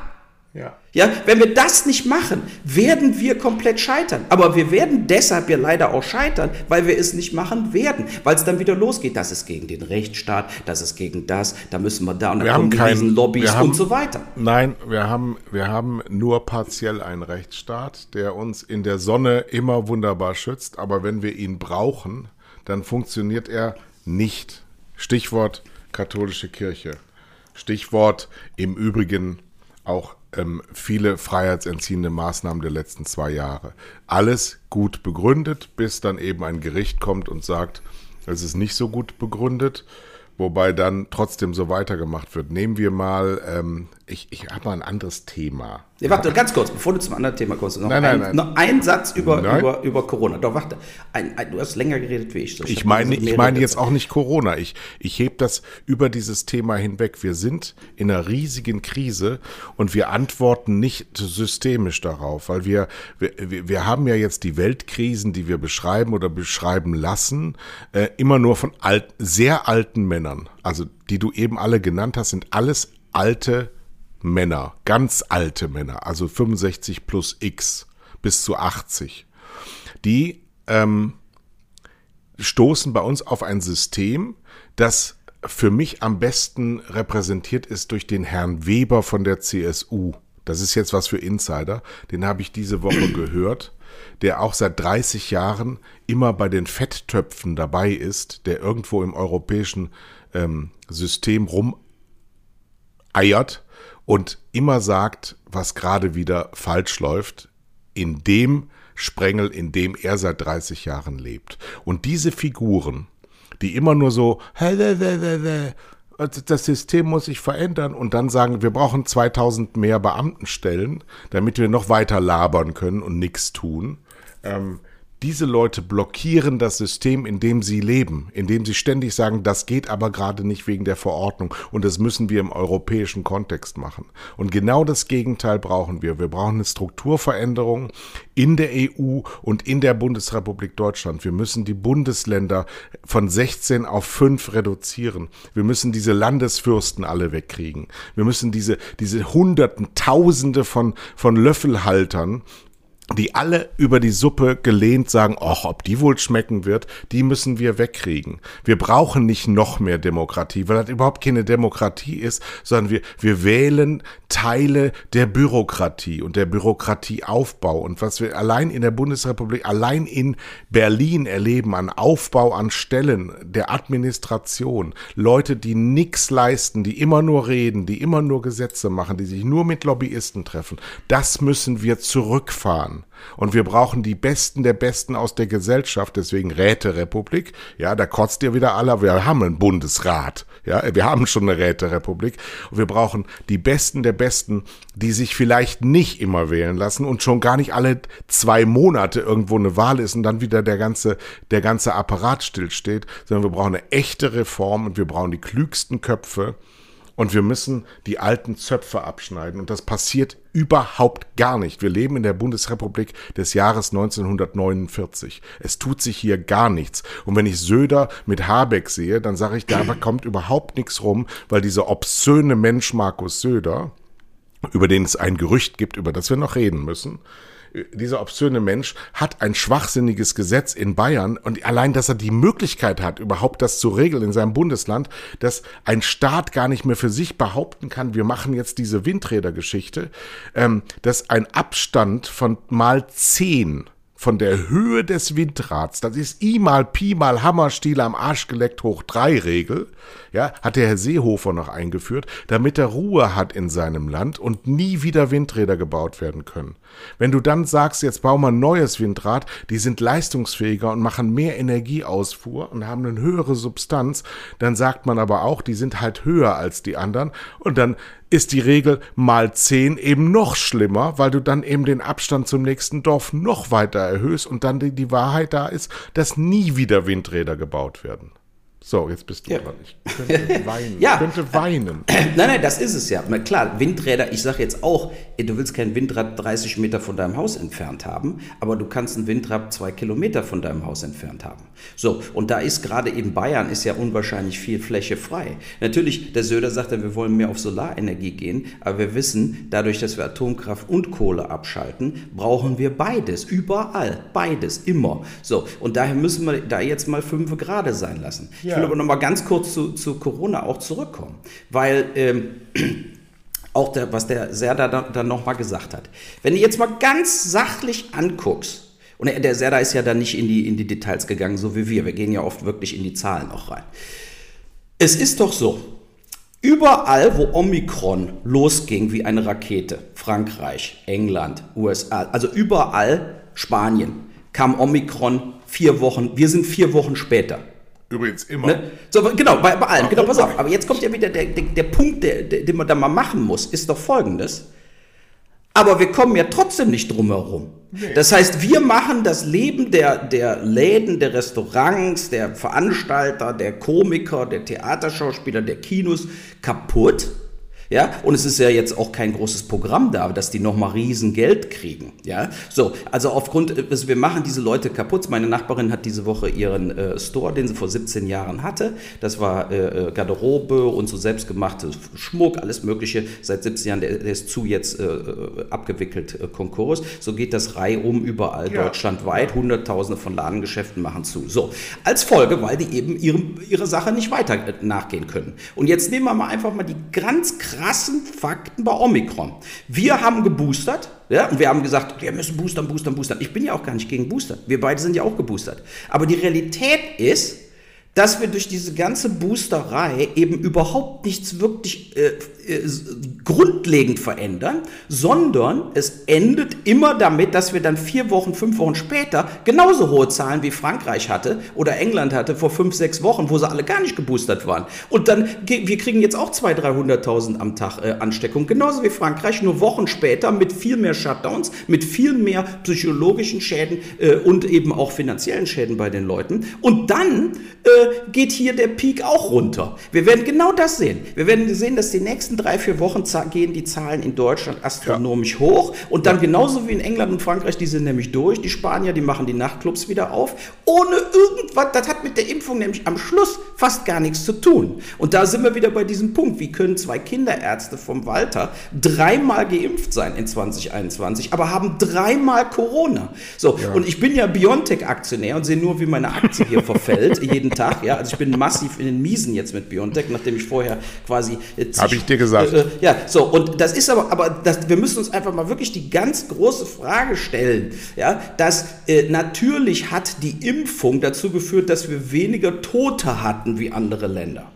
[SPEAKER 2] ja. ja, wenn wir das nicht machen, werden wir komplett scheitern. Aber wir werden deshalb ja leider auch scheitern, weil wir es nicht machen werden, weil es dann wieder losgeht. Das ist gegen den Rechtsstaat, das ist gegen das, da müssen wir da und
[SPEAKER 1] dann kommen
[SPEAKER 2] die
[SPEAKER 1] kein,
[SPEAKER 2] Lobbys
[SPEAKER 1] haben,
[SPEAKER 2] und so weiter.
[SPEAKER 1] Nein, wir haben, wir haben nur partiell einen Rechtsstaat, der uns in der Sonne immer wunderbar schützt, aber wenn wir ihn brauchen, dann funktioniert er nicht. Stichwort katholische Kirche. Stichwort im Übrigen auch ähm, viele freiheitsentziehende Maßnahmen der letzten zwei Jahre. Alles gut begründet, bis dann eben ein Gericht kommt und sagt, es ist nicht so gut begründet wobei dann trotzdem so weitergemacht wird. Nehmen wir mal, ähm, ich, ich habe mal ein anderes Thema.
[SPEAKER 2] Ja, warte, ganz kurz, bevor du zum anderen Thema kommst. Noch,
[SPEAKER 1] nein,
[SPEAKER 2] ein,
[SPEAKER 1] nein, nein.
[SPEAKER 2] noch ein Satz über, über, über Corona. Doch, warte, ein, ein, du hast länger geredet wie ich.
[SPEAKER 1] So ich meine, ich meine jetzt auch nicht Corona. Ich, ich heb das über dieses Thema hinweg. Wir sind in einer riesigen Krise und wir antworten nicht systemisch darauf, weil wir, wir, wir haben ja jetzt die Weltkrisen, die wir beschreiben oder beschreiben lassen, äh, immer nur von alt, sehr alten Männern. Also die du eben alle genannt hast, sind alles alte Männer, ganz alte Männer, also 65 plus X bis zu 80, die ähm, stoßen bei uns auf ein System, das für mich am besten repräsentiert ist durch den Herrn Weber von der CSU. Das ist jetzt was für Insider. Den habe ich diese Woche gehört, der auch seit 30 Jahren immer bei den Fetttöpfen dabei ist, der irgendwo im europäischen ähm, System rumeiert und immer sagt, was gerade wieder falsch läuft, in dem Sprengel, in dem er seit 30 Jahren lebt. Und diese Figuren, die immer nur so, das System muss sich verändern und dann sagen, wir brauchen 2000 mehr Beamtenstellen, damit wir noch weiter labern können und nichts tun. Ähm, diese Leute blockieren das System, in dem sie leben, in dem sie ständig sagen, das geht aber gerade nicht wegen der Verordnung und das müssen wir im europäischen Kontext machen. Und genau das Gegenteil brauchen wir. Wir brauchen eine Strukturveränderung in der EU und in der Bundesrepublik Deutschland. Wir müssen die Bundesländer von 16 auf 5 reduzieren. Wir müssen diese Landesfürsten alle wegkriegen. Wir müssen diese, diese Hunderten, Tausende von, von Löffelhaltern die alle über die Suppe gelehnt sagen, ach, ob die wohl schmecken wird, die müssen wir wegkriegen. Wir brauchen nicht noch mehr Demokratie, weil das überhaupt keine Demokratie ist, sondern wir, wir wählen Teile der Bürokratie und der Bürokratieaufbau. Und was wir allein in der Bundesrepublik, allein in Berlin erleben an Aufbau an Stellen der Administration, Leute, die nichts leisten, die immer nur reden, die immer nur Gesetze machen, die sich nur mit Lobbyisten treffen, das müssen wir zurückfahren. Und wir brauchen die Besten der Besten aus der Gesellschaft, deswegen Räterepublik. Ja, da kotzt ihr wieder alle, wir haben einen Bundesrat. Ja, wir haben schon eine Räterepublik. Und wir brauchen die Besten der Besten, die sich vielleicht nicht immer wählen lassen und schon gar nicht alle zwei Monate irgendwo eine Wahl ist und dann wieder der ganze, der ganze Apparat stillsteht, sondern wir brauchen eine echte Reform und wir brauchen die klügsten Köpfe und wir müssen die alten Zöpfe abschneiden. Und das passiert überhaupt gar nicht. Wir leben in der Bundesrepublik des Jahres 1949. Es tut sich hier gar nichts. Und wenn ich Söder mit Habeck sehe, dann sage ich, da kommt überhaupt nichts rum, weil dieser obszöne Mensch Markus Söder, über den es ein Gerücht gibt, über das wir noch reden müssen, dieser obszöne Mensch hat ein schwachsinniges Gesetz in Bayern und allein, dass er die Möglichkeit hat, überhaupt das zu regeln in seinem Bundesland, dass ein Staat gar nicht mehr für sich behaupten kann, wir machen jetzt diese Windrädergeschichte, ähm, dass ein Abstand von mal zehn von der Höhe des Windrads, das ist I mal Pi mal Hammerstiel am Arsch geleckt hoch drei Regel, ja, hat der Herr Seehofer noch eingeführt, damit er Ruhe hat in seinem Land und nie wieder Windräder gebaut werden können. Wenn du dann sagst, jetzt bauen wir ein neues Windrad, die sind leistungsfähiger und machen mehr Energieausfuhr und haben eine höhere Substanz, dann sagt man aber auch, die sind halt höher als die anderen. Und dann ist die Regel mal 10 eben noch schlimmer, weil du dann eben den Abstand zum nächsten Dorf noch weiter erhöhst und dann die, Wahrheit da ist, dass nie wieder Windräder gebaut werden. So, jetzt bist du ja. dran. Ich könnte weinen.
[SPEAKER 2] ja. Ich könnte weinen. Nein, nein, das ist es ja. Na klar, Windräder, ich sage jetzt auch, du willst kein Windrad 30 Meter von deinem Haus entfernt haben, aber du kannst ein Windrad zwei Kilometer von deinem Haus entfernt haben. So, und da ist gerade eben Bayern, ist ja unwahrscheinlich viel Fläche frei. Natürlich, der Söder sagt ja, wir wollen mehr auf Solarenergie gehen, aber wir wissen, dadurch, dass wir Atomkraft und Kohle abschalten, brauchen wir beides, überall, beides, immer. So, und daher müssen wir da jetzt mal fünf Grad sein lassen. Ja. Ich will aber noch mal ganz kurz zu, zu Corona auch zurückkommen, weil ähm, auch der, was der Serda dann, dann noch mal gesagt hat. Wenn du jetzt mal ganz sachlich anguckst, und der Serda ist ja dann nicht in die, in die Details gegangen, so wie wir. Wir gehen ja oft wirklich in die Zahlen auch rein. Es ist doch so, überall, wo Omikron losging wie eine Rakete, Frankreich, England, USA, also überall Spanien, kam Omikron vier Wochen, wir sind vier Wochen später.
[SPEAKER 1] Übrigens immer. Ne?
[SPEAKER 2] So, genau, bei, bei allen. Genau, pass auf. Aber jetzt kommt ja wieder der, der, der Punkt, der, der, den man da mal machen muss, ist doch folgendes. Aber wir kommen ja trotzdem nicht drum herum. Nee. Das heißt, wir machen das Leben der, der Läden, der Restaurants, der Veranstalter, der Komiker, der Theaterschauspieler, der Kinos kaputt ja, und es ist ja jetzt auch kein großes Programm da, dass die nochmal riesen Geld kriegen. Ja, so, also aufgrund, also wir machen diese Leute kaputt. Meine Nachbarin hat diese Woche ihren äh, Store, den sie vor 17 Jahren hatte. Das war äh, äh, Garderobe und so selbstgemachte Schmuck, alles Mögliche. Seit 17 Jahren, der, der ist zu jetzt äh, äh abgewickelt, äh, Konkurs. So geht das reihum überall ja. deutschlandweit. Hunderttausende von Ladengeschäften machen zu. So, als Folge, weil die eben ihre, ihre Sache nicht weiter nachgehen können. Und jetzt nehmen wir mal einfach mal die ganz krassen Fakten bei Omikron. Wir haben geboostert, ja, und wir haben gesagt, wir müssen boostern, boostern, boostern. Ich bin ja auch gar nicht gegen Booster. Wir beide sind ja auch geboostert. Aber die Realität ist, dass wir durch diese ganze Boosterei eben überhaupt nichts wirklich äh, grundlegend verändern, sondern es endet immer damit, dass wir dann vier Wochen, fünf Wochen später genauso hohe Zahlen wie Frankreich hatte oder England hatte vor fünf, sechs Wochen, wo sie alle gar nicht geboostert waren. Und dann, wir kriegen jetzt auch 200.000, 300.000 am Tag äh, Ansteckung, genauso wie Frankreich, nur Wochen später mit viel mehr Shutdowns, mit viel mehr psychologischen Schäden äh, und eben auch finanziellen Schäden bei den Leuten. Und dann äh, geht hier der Peak auch runter. Wir werden genau das sehen. Wir werden sehen, dass die nächsten drei, vier Wochen gehen die Zahlen in Deutschland astronomisch ja. hoch und dann genauso wie in England und Frankreich, die sind nämlich durch. Die Spanier, die machen die Nachtclubs wieder auf, ohne irgendwas. Das hat mit der Impfung nämlich am Schluss fast gar nichts zu tun. Und da sind wir wieder bei diesem Punkt. Wie können zwei Kinderärzte vom Walter dreimal geimpft sein in 2021, aber haben dreimal Corona? So, ja. und ich bin ja Biontech-Aktionär und sehe nur, wie meine Aktie hier verfällt jeden Tag. Ja, also ich bin massiv in den Miesen jetzt mit Biontech, nachdem ich vorher quasi.
[SPEAKER 1] Habe ich dir gesagt. Äh, äh,
[SPEAKER 2] ja, so, und das ist aber, aber das, wir müssen uns einfach mal wirklich die ganz große Frage stellen, ja, dass äh, natürlich hat die Impfung dazu geführt, dass wir weniger Tote hatten wie andere Länder.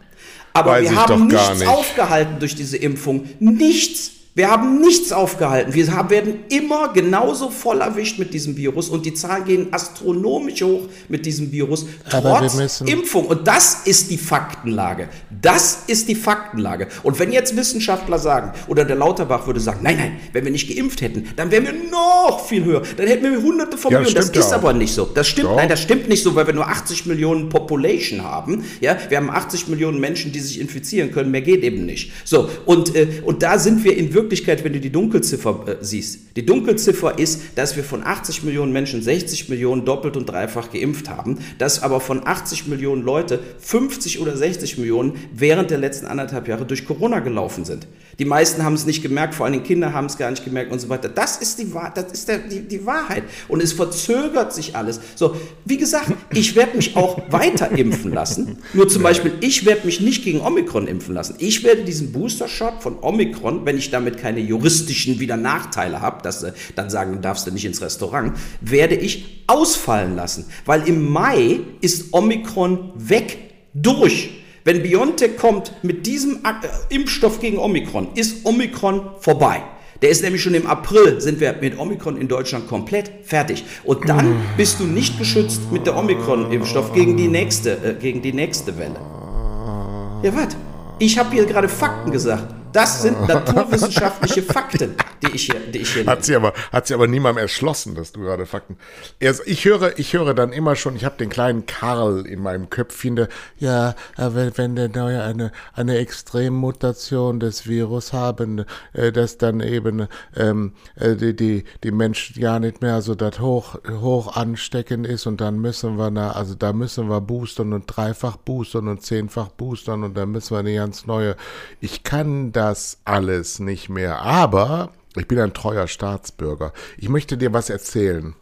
[SPEAKER 2] Aber Weiß wir haben nichts nicht. aufgehalten durch diese Impfung. Nichts. Wir haben nichts aufgehalten. Wir werden immer genauso voll erwischt mit diesem Virus und die Zahlen gehen astronomisch hoch mit diesem Virus, trotz Impfung. Und das ist die Faktenlage. Das ist die Faktenlage. Und wenn jetzt Wissenschaftler sagen, oder der Lauterbach würde sagen, nein, nein, wenn wir nicht geimpft hätten, dann wären wir noch viel höher. Dann hätten wir hunderte von ja, Millionen. Das ist aber nicht so. Das stimmt, Doch. nein, das stimmt nicht so, weil wir nur 80 Millionen Population haben. Ja, wir haben 80 Millionen Menschen, die sich infizieren können. Mehr geht eben nicht. So. Und, äh, und da sind wir in Wirklichkeit Wirklichkeit, wenn du die Dunkelziffer äh, siehst, die Dunkelziffer ist, dass wir von 80 Millionen Menschen 60 Millionen doppelt und dreifach geimpft haben, dass aber von 80 Millionen Leute 50 oder 60 Millionen während der letzten anderthalb Jahre durch Corona gelaufen sind. Die meisten haben es nicht gemerkt, vor allem Kinder haben es gar nicht gemerkt und so weiter. Das ist die, das ist der, die, die Wahrheit. Und es verzögert sich alles. So, wie gesagt, ich werde mich auch weiter impfen lassen. Nur zum Beispiel, ich werde mich nicht gegen Omikron impfen lassen. Ich werde diesen Booster-Shot von Omikron, wenn ich damit keine juristischen wieder Nachteile habe, dass sie dann sagen, darfst du nicht ins Restaurant, werde ich ausfallen lassen. Weil im Mai ist Omikron weg, durch. Wenn BioNTech kommt mit diesem äh, Impfstoff gegen Omikron, ist Omikron vorbei. Der ist nämlich schon im April, sind wir mit Omikron in Deutschland komplett fertig. Und dann bist du nicht geschützt mit der Omikron-Impfstoff gegen die nächste, äh, gegen die nächste Welle. Ja, was? Ich habe hier gerade Fakten gesagt. Das sind naturwissenschaftliche Fakten, die ich hier, die ich hier
[SPEAKER 1] hat sie aber Hat sie aber niemandem erschlossen, dass du gerade Fakten. Ich höre, ich höre dann immer schon, ich habe den kleinen Karl in meinem Köpfchen, der, ja, wenn, wenn der neue eine, eine Extremmutation des Virus haben, äh, dass dann eben ähm, äh, die, die, die Menschen ja nicht mehr so das hoch, hoch ansteckend ist und dann müssen wir da, also da müssen wir boostern und dreifach boostern und zehnfach boostern und dann müssen wir eine ganz neue. Ich kann das alles nicht mehr. Aber ich bin ein treuer Staatsbürger. Ich möchte dir was erzählen.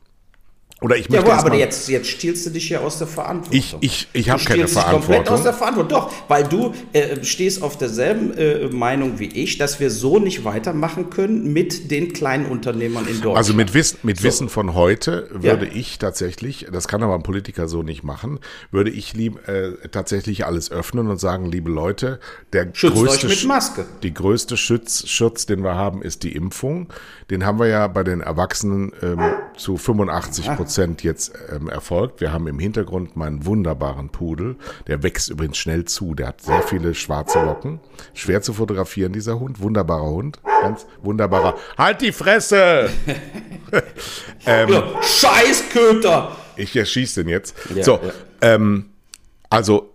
[SPEAKER 1] Oder ich möchte
[SPEAKER 2] ja, aber jetzt, jetzt stiehlst du dich ja aus der Verantwortung.
[SPEAKER 1] Ich, ich, ich habe keine Verantwortung. komplett
[SPEAKER 2] aus der Verantwortung. Doch, weil du äh, stehst auf derselben äh, Meinung wie ich, dass wir so nicht weitermachen können mit den kleinen Unternehmern in Deutschland.
[SPEAKER 1] Also mit, Wissen, mit so. Wissen von heute würde ja. ich tatsächlich, das kann aber ein Politiker so nicht machen, würde ich lieb, äh, tatsächlich alles öffnen und sagen, liebe Leute, der
[SPEAKER 2] Schützt größte, euch mit Maske.
[SPEAKER 1] Die größte Schutz, Schutz, den wir haben, ist die Impfung. Den haben wir ja bei den Erwachsenen ähm, zu 85 Prozent Prozent jetzt ähm, erfolgt. Wir haben im Hintergrund meinen wunderbaren Pudel. Der wächst übrigens schnell zu. Der hat sehr viele schwarze Locken. Schwer zu fotografieren, dieser Hund. Wunderbarer Hund. Ganz wunderbarer. Halt die Fresse!
[SPEAKER 2] ähm, ja, Scheißköter!
[SPEAKER 1] Ich erschieße den jetzt. Ja, so, ja. Ähm, also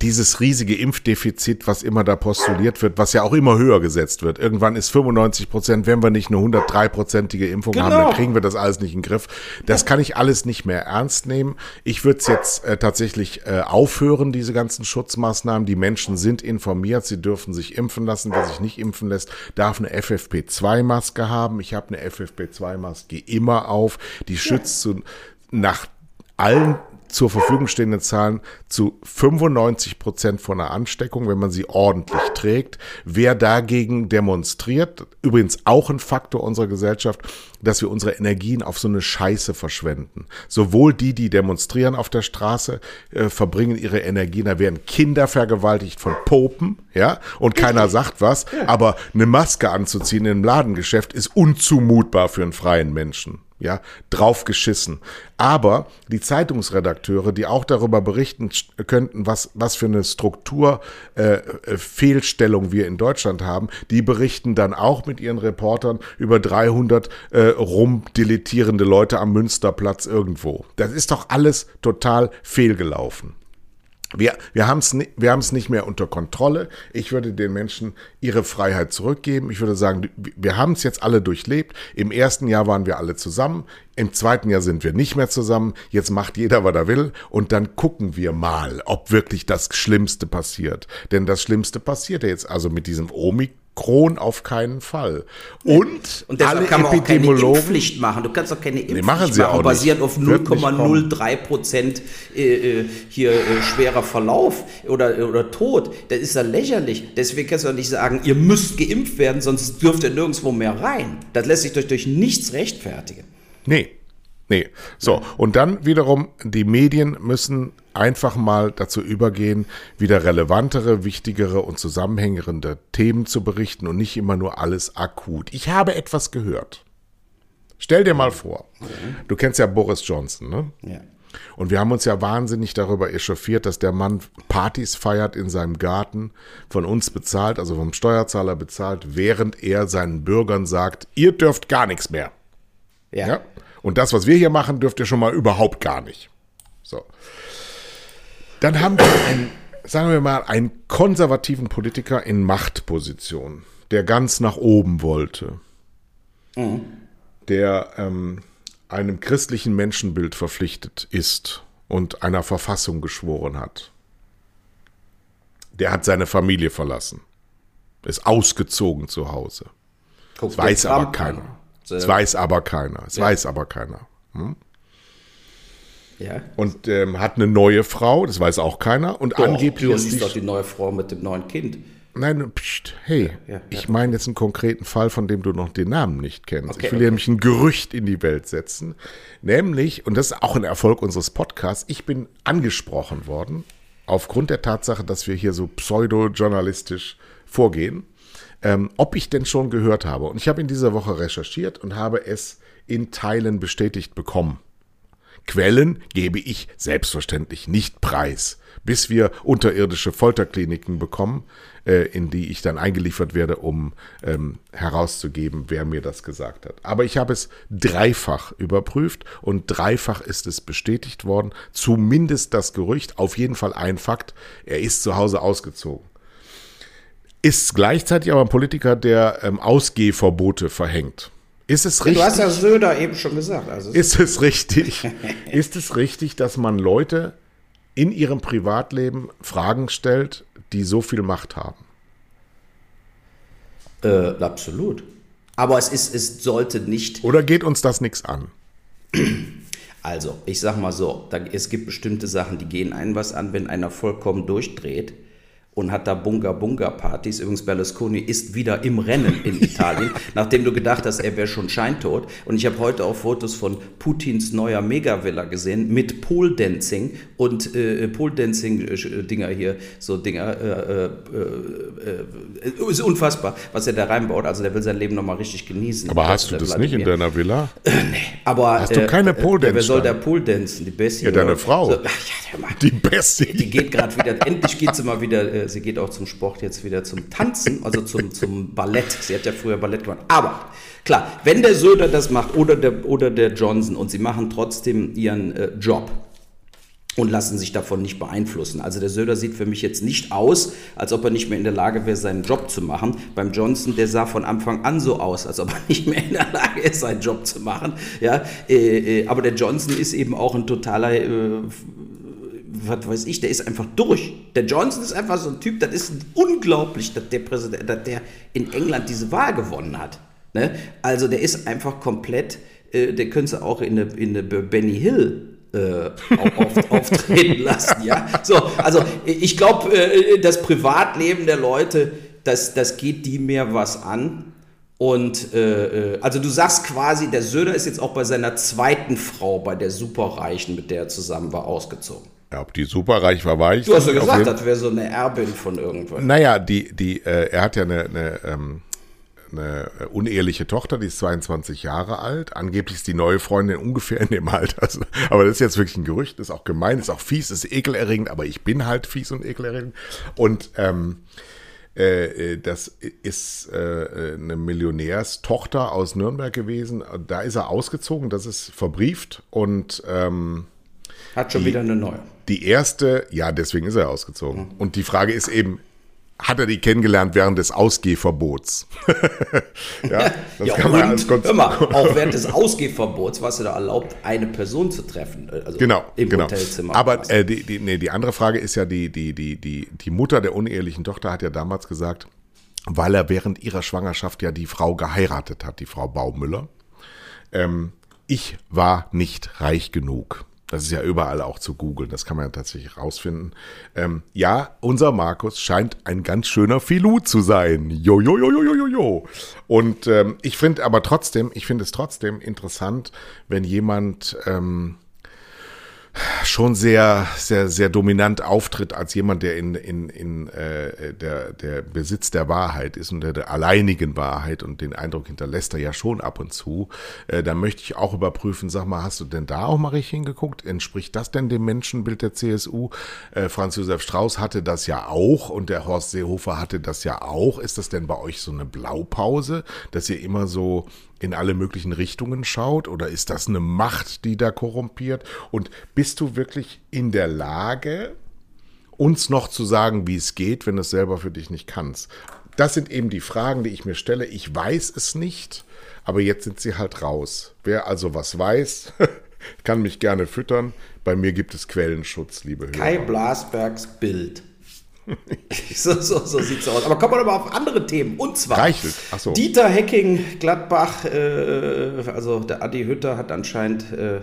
[SPEAKER 1] dieses riesige Impfdefizit, was immer da postuliert wird, was ja auch immer höher gesetzt wird. Irgendwann ist 95 Prozent, wenn wir nicht eine 103-prozentige Impfung genau. haben, dann genau. kriegen wir das alles nicht in den Griff. Das kann ich alles nicht mehr ernst nehmen. Ich würde es jetzt äh, tatsächlich äh, aufhören, diese ganzen Schutzmaßnahmen. Die Menschen sind informiert, sie dürfen sich impfen lassen. Wer sich nicht impfen lässt, darf eine FFP2-Maske haben. Ich habe eine FFP2-Maske immer auf. Die schützt ja. zu, nach allen zur Verfügung stehenden Zahlen zu 95 Prozent von einer Ansteckung, wenn man sie ordentlich trägt. Wer dagegen demonstriert, übrigens auch ein Faktor unserer Gesellschaft, dass wir unsere Energien auf so eine Scheiße verschwenden. Sowohl die, die demonstrieren auf der Straße, äh, verbringen ihre Energien, da werden Kinder vergewaltigt von Popen, ja, und keiner sagt was, aber eine Maske anzuziehen in einem Ladengeschäft ist unzumutbar für einen freien Menschen ja, draufgeschissen. Aber die Zeitungsredakteure, die auch darüber berichten könnten, was, was für eine Strukturfehlstellung äh, äh wir in Deutschland haben, die berichten dann auch mit ihren Reportern über 300 äh, rumdilettierende Leute am Münsterplatz irgendwo. Das ist doch alles total fehlgelaufen. Wir, wir haben es wir nicht mehr unter Kontrolle. Ich würde den Menschen ihre Freiheit zurückgeben. Ich würde sagen, wir haben es jetzt alle durchlebt. Im ersten Jahr waren wir alle zusammen. Im zweiten Jahr sind wir nicht mehr zusammen. Jetzt macht jeder, was er will. Und dann gucken wir mal, ob wirklich das Schlimmste passiert. Denn das Schlimmste passiert ja jetzt also mit diesem Omikron. Kron auf keinen Fall. Und,
[SPEAKER 2] und alle kann man auch keine Impfpflicht machen. Du kannst auch keine Impfpflicht nee, machen, sie machen, auch basierend auf 0,03 Prozent äh, äh, hier äh, schwerer Verlauf oder, oder Tod. Das ist ja lächerlich. Deswegen kannst du auch nicht sagen, ihr müsst geimpft werden, sonst dürft ihr nirgendwo mehr rein. Das lässt sich durch, durch nichts rechtfertigen.
[SPEAKER 1] Nee, Nee. So, und dann wiederum, die Medien müssen einfach mal dazu übergehen, wieder relevantere, wichtigere und zusammenhängende Themen zu berichten und nicht immer nur alles akut. Ich habe etwas gehört. Stell dir mal vor, du kennst ja Boris Johnson, ne? Ja. Und wir haben uns ja wahnsinnig darüber echauffiert, dass der Mann Partys feiert in seinem Garten, von uns bezahlt, also vom Steuerzahler bezahlt, während er seinen Bürgern sagt, ihr dürft gar nichts mehr. Ja. ja? Und das, was wir hier machen, dürft ihr schon mal überhaupt gar nicht. So. Dann haben wir einen, sagen wir mal, einen konservativen Politiker in Machtposition, der ganz nach oben wollte. Mhm. Der ähm, einem christlichen Menschenbild verpflichtet ist und einer Verfassung geschworen hat. Der hat seine Familie verlassen. Ist ausgezogen zu Hause. Guck, das weiß aber keiner. Es weiß aber keiner. Es ja. weiß aber keiner. Hm? Ja. Und ähm, hat eine neue Frau, das weiß auch keiner. Und doch, angeblich
[SPEAKER 2] ist die, doch die neue Frau mit dem neuen Kind.
[SPEAKER 1] Nein, pst, hey, ja, ja, ich meine jetzt einen konkreten Fall, von dem du noch den Namen nicht kennst. Okay, ich will okay. nämlich ein Gerücht in die Welt setzen. Nämlich, und das ist auch ein Erfolg unseres Podcasts, ich bin angesprochen worden, aufgrund der Tatsache, dass wir hier so pseudo-journalistisch vorgehen ähm, ob ich denn schon gehört habe. Und ich habe in dieser Woche recherchiert und habe es in Teilen bestätigt bekommen. Quellen gebe ich selbstverständlich nicht preis, bis wir unterirdische Folterkliniken bekommen, äh, in die ich dann eingeliefert werde, um ähm, herauszugeben, wer mir das gesagt hat. Aber ich habe es dreifach überprüft und dreifach ist es bestätigt worden. Zumindest das Gerücht, auf jeden Fall ein Fakt, er ist zu Hause ausgezogen ist gleichzeitig aber ein Politiker, der ähm, Ausgehverbote verhängt. Ist es richtig?
[SPEAKER 2] Du hast ja Söder eben schon gesagt.
[SPEAKER 1] Also ist es richtig? ist es richtig, dass man Leute in ihrem Privatleben Fragen stellt, die so viel Macht haben?
[SPEAKER 2] Äh, absolut. Aber es ist, es sollte nicht.
[SPEAKER 1] Oder geht uns das nichts an?
[SPEAKER 2] Also, ich sag mal so, da, es gibt bestimmte Sachen, die gehen einen was an, wenn einer vollkommen durchdreht und hat da Bunga-Bunga-Partys. Übrigens, Berlusconi ist wieder im Rennen in Italien, nachdem du gedacht hast, er wäre schon scheintot. Und ich habe heute auch Fotos von Putins neuer Megavilla gesehen mit Pole-Dancing und äh, Pole-Dancing-Dinger hier, so Dinger. Äh, äh, äh, ist unfassbar, was er da reinbaut. Also der will sein Leben nochmal richtig genießen.
[SPEAKER 1] Aber hast du das nicht in deiner Villa?
[SPEAKER 2] nee, aber...
[SPEAKER 1] Hast du keine Pole-Dance?
[SPEAKER 2] Wer soll da Pole-Dancen? Die Bessie?
[SPEAKER 1] Ja, deine Frau. So, ach, ja, die Bessie.
[SPEAKER 2] Die geht gerade wieder, endlich geht sie mal wieder sie geht auch zum Sport jetzt wieder zum Tanzen, also zum, zum Ballett. Sie hat ja früher Ballett gemacht. Aber klar, wenn der Söder das macht oder der, oder der Johnson und sie machen trotzdem ihren äh, Job, und lassen sich davon nicht beeinflussen. Also der Söder sieht für mich jetzt nicht aus, als ob er nicht mehr in der Lage wäre, seinen Job zu machen. Beim Johnson, der sah von Anfang an so aus, als ob er nicht mehr in der Lage ist, seinen Job zu machen. Ja, äh, äh, aber der Johnson ist eben auch ein totaler äh, was weiß ich, der ist einfach durch. Der Johnson ist einfach so ein Typ, das ist unglaublich, dass der Präsident, dass der in England diese Wahl gewonnen hat. Ne? Also der ist einfach komplett, äh, der könnte auch in eine, in eine Benny Hill äh, auf, auftreten lassen. Ja? So, also ich glaube, äh, das Privatleben der Leute, das, das geht die mehr was an. Und äh, äh, also du sagst quasi, der Söder ist jetzt auch bei seiner zweiten Frau, bei der Superreichen, mit der er zusammen war, ausgezogen.
[SPEAKER 1] Ja, ob die superreich war, weiß ich.
[SPEAKER 2] Du hast ja gesagt, das wäre so eine Erbin von irgendwas.
[SPEAKER 1] Naja, die, die, äh, er hat ja eine, eine ähm, eine uneheliche Tochter, die ist 22 Jahre alt. Angeblich ist die neue Freundin ungefähr in dem Alter. Also, aber das ist jetzt wirklich ein Gerücht, ist auch gemein, ist auch fies, ist ekelerregend, aber ich bin halt fies und ekelerregend. Und ähm, äh, das ist äh, eine Millionärstochter aus Nürnberg gewesen. Da ist er ausgezogen, das ist verbrieft und ähm,
[SPEAKER 2] hat schon
[SPEAKER 1] die,
[SPEAKER 2] wieder eine neue.
[SPEAKER 1] Die erste, ja, deswegen ist er ausgezogen. Mhm. Und die Frage ist eben, hat er die kennengelernt während des Ausgehverbots.
[SPEAKER 2] ja, das ja, kann man als Hör mal, auch während des Ausgehverbots war es ja da erlaubt, eine Person zu treffen.
[SPEAKER 1] Also genau, im genau. Hotelzimmer. Aber äh, die, die, nee, die andere Frage ist ja, die, die, die, die, die Mutter der unehelichen Tochter hat ja damals gesagt, weil er während ihrer Schwangerschaft ja die Frau geheiratet hat, die Frau Baumüller. Ähm, ich war nicht reich genug. Das ist ja überall auch zu googeln, das kann man ja tatsächlich rausfinden. Ähm, ja, unser Markus scheint ein ganz schöner Filou zu sein. Jo, jo, jo, jo, jo, jo. Und ähm, ich finde aber trotzdem, ich finde es trotzdem interessant, wenn jemand ähm, schon sehr, sehr, sehr dominant auftritt als jemand, der in, in, in äh, der, der Besitz der Wahrheit ist und der, der alleinigen Wahrheit und den Eindruck hinterlässt er ja schon ab und zu. Äh, da möchte ich auch überprüfen, sag mal, hast du denn da auch mal richtig hingeguckt? Entspricht das denn dem Menschenbild der CSU? Äh, Franz Josef Strauß hatte das ja auch und der Horst Seehofer hatte das ja auch. Ist das denn bei euch so eine Blaupause, dass ihr immer so in alle möglichen Richtungen schaut? Oder ist das eine Macht, die da korrumpiert? Und bist du wirklich in der Lage, uns noch zu sagen, wie es geht, wenn du es selber für dich nicht kannst? Das sind eben die Fragen, die ich mir stelle. Ich weiß es nicht, aber jetzt sind sie halt raus. Wer also was weiß, kann mich gerne füttern. Bei mir gibt es Quellenschutz, liebe
[SPEAKER 2] Hörer. Kai Blasbergs Bild. so, so, so sieht es aus. Aber kommen wir aber auf andere Themen. Und zwar
[SPEAKER 1] Reichelt.
[SPEAKER 2] Ach so. Dieter Hecking, Gladbach, äh, also der Adi Hütter hat anscheinend. Äh,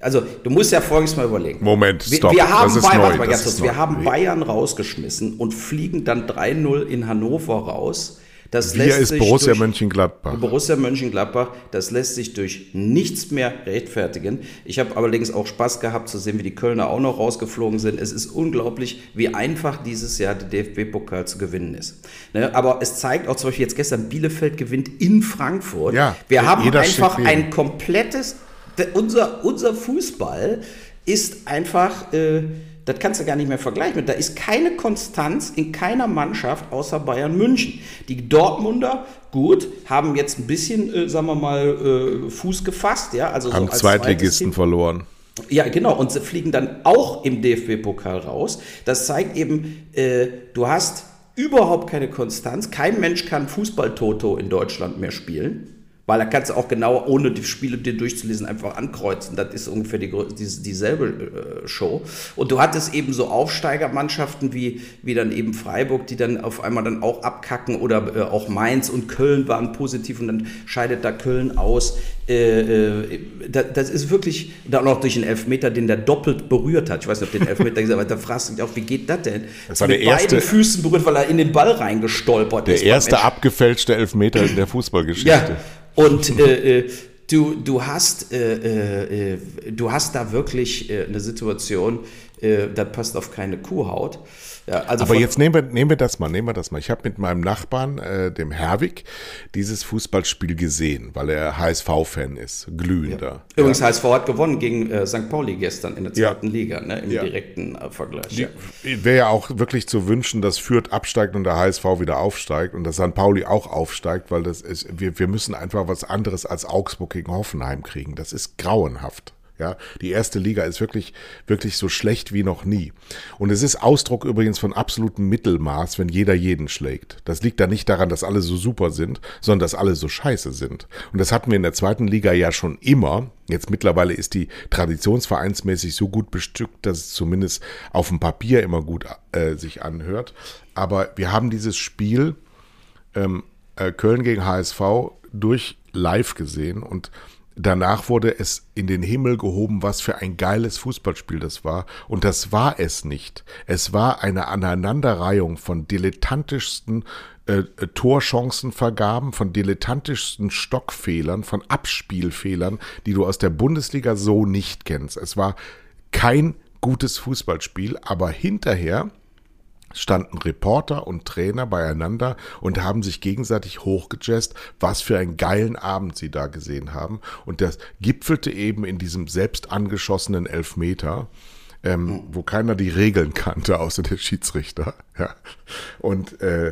[SPEAKER 2] also du musst ja folgendes mal überlegen.
[SPEAKER 1] Moment,
[SPEAKER 2] stopp. Wir, wir haben, Bayern, mal wir haben Bayern rausgeschmissen und fliegen dann 3-0 in Hannover raus
[SPEAKER 1] das Wir ist Borussia durch, Mönchengladbach.
[SPEAKER 2] Borussia Mönchengladbach, das lässt sich durch nichts mehr rechtfertigen. Ich habe allerdings auch Spaß gehabt zu sehen, wie die Kölner auch noch rausgeflogen sind. Es ist unglaublich, wie einfach dieses Jahr der DFB-Pokal zu gewinnen ist. Ne? Aber es zeigt auch zum Beispiel jetzt gestern, Bielefeld gewinnt in Frankfurt. Ja, Wir haben einfach ein komplettes, unser, unser Fußball ist einfach... Äh, das kannst du gar nicht mehr vergleichen. Da ist keine Konstanz in keiner Mannschaft außer Bayern München. Die Dortmunder, gut, haben jetzt ein bisschen, äh, sagen wir mal, äh, Fuß gefasst. Ja?
[SPEAKER 1] Also haben so Zweitligisten verloren.
[SPEAKER 2] Ja, genau. Und sie fliegen dann auch im DFB-Pokal raus. Das zeigt eben, äh, du hast überhaupt keine Konstanz. Kein Mensch kann Fußball-Toto in Deutschland mehr spielen. Weil da kannst du auch genau, ohne die Spiele dir durchzulesen, einfach ankreuzen. Das ist ungefähr die, die, dieselbe äh, Show. Und du hattest eben so Aufsteigermannschaften wie, wie dann eben Freiburg, die dann auf einmal dann auch abkacken oder äh, auch Mainz und Köln waren positiv und dann scheidet da Köln aus. Äh, äh das, das, ist wirklich, dann auch durch einen Elfmeter, den der doppelt berührt hat. Ich weiß nicht, ob den Elfmeter gesagt hat, aber da fragst du dich auch, wie geht das denn?
[SPEAKER 1] Das war der mit erste, beiden
[SPEAKER 2] Füßen berührt, weil er in den Ball reingestolpert
[SPEAKER 1] der ist. Der erste abgefälschte Elfmeter in der Fußballgeschichte. Ja.
[SPEAKER 2] Und äh, äh, du, du, hast, äh, äh, äh, du hast da wirklich äh, eine Situation, das passt auf keine Kuhhaut.
[SPEAKER 1] Ja, also Aber jetzt nehmen wir, nehmen wir das mal, nehmen wir das mal. Ich habe mit meinem Nachbarn, äh, dem Herwig, dieses Fußballspiel gesehen, weil er HSV-Fan ist, glühender. Ja.
[SPEAKER 2] Übrigens, ja. HSV hat gewonnen gegen äh, St. Pauli gestern in der zweiten Liga, ne, im direkten äh, Vergleich.
[SPEAKER 1] Wäre ja auch wirklich zu wünschen, dass Fürth absteigt und der HSV wieder aufsteigt und dass St. Pauli auch aufsteigt, weil das ist, wir, wir müssen einfach was anderes als Augsburg gegen Hoffenheim kriegen. Das ist grauenhaft. Ja, die erste Liga ist wirklich, wirklich so schlecht wie noch nie. Und es ist Ausdruck übrigens von absolutem Mittelmaß, wenn jeder jeden schlägt. Das liegt da nicht daran, dass alle so super sind, sondern dass alle so scheiße sind. Und das hatten wir in der zweiten Liga ja schon immer. Jetzt mittlerweile ist die traditionsvereinsmäßig so gut bestückt, dass es zumindest auf dem Papier immer gut äh, sich anhört. Aber wir haben dieses Spiel ähm, äh, Köln gegen HSV durch live gesehen und danach wurde es in den Himmel gehoben, was für ein geiles Fußballspiel das war. Und das war es nicht. Es war eine Aneinanderreihung von dilettantischsten äh, äh Torchancenvergaben, von dilettantischsten Stockfehlern, von Abspielfehlern, die du aus der Bundesliga so nicht kennst. Es war kein gutes Fußballspiel, aber hinterher standen Reporter und Trainer beieinander und haben sich gegenseitig hochgejazzt, was für einen geilen Abend sie da gesehen haben. Und das gipfelte eben in diesem selbst angeschossenen Elfmeter, ähm, wo keiner die Regeln kannte, außer der Schiedsrichter. Ja. Und äh,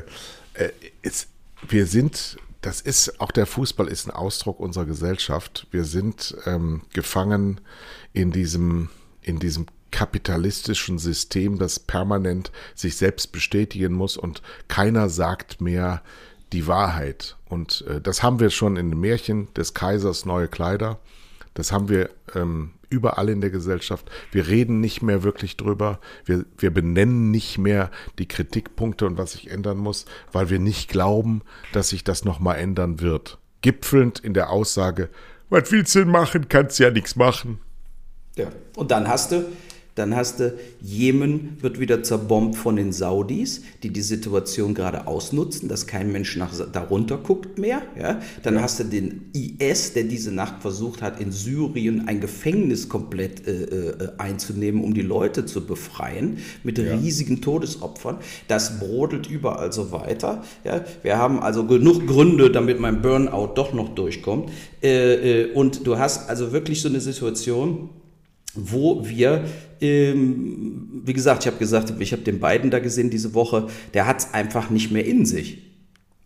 [SPEAKER 1] äh, es, wir sind, das ist, auch der Fußball ist ein Ausdruck unserer Gesellschaft. Wir sind ähm, gefangen in diesem, in diesem kapitalistischen System, das permanent sich selbst bestätigen muss und keiner sagt mehr die Wahrheit. Und äh, das haben wir schon in dem Märchen des Kaisers neue Kleider. Das haben wir ähm, überall in der Gesellschaft. Wir reden nicht mehr wirklich drüber. Wir, wir benennen nicht mehr die Kritikpunkte und was sich ändern muss, weil wir nicht glauben, dass sich das nochmal ändern wird. Gipfelnd in der Aussage, was willst du denn machen? Kannst ja nichts machen.
[SPEAKER 2] Ja, und dann hast du dann hast du, Jemen wird wieder zerbombt von den Saudis, die die Situation gerade ausnutzen, dass kein Mensch nach, darunter guckt mehr. Ja? Dann ja. hast du den IS, der diese Nacht versucht hat, in Syrien ein Gefängnis komplett äh, äh, einzunehmen, um die Leute zu befreien, mit ja. riesigen Todesopfern. Das brodelt überall so weiter. Ja? Wir haben also genug Gründe, damit mein Burnout doch noch durchkommt. Äh, äh und du hast also wirklich so eine Situation, wo wir, ähm, wie gesagt, ich habe gesagt, ich habe den beiden da gesehen diese Woche, der hat es einfach nicht mehr in sich.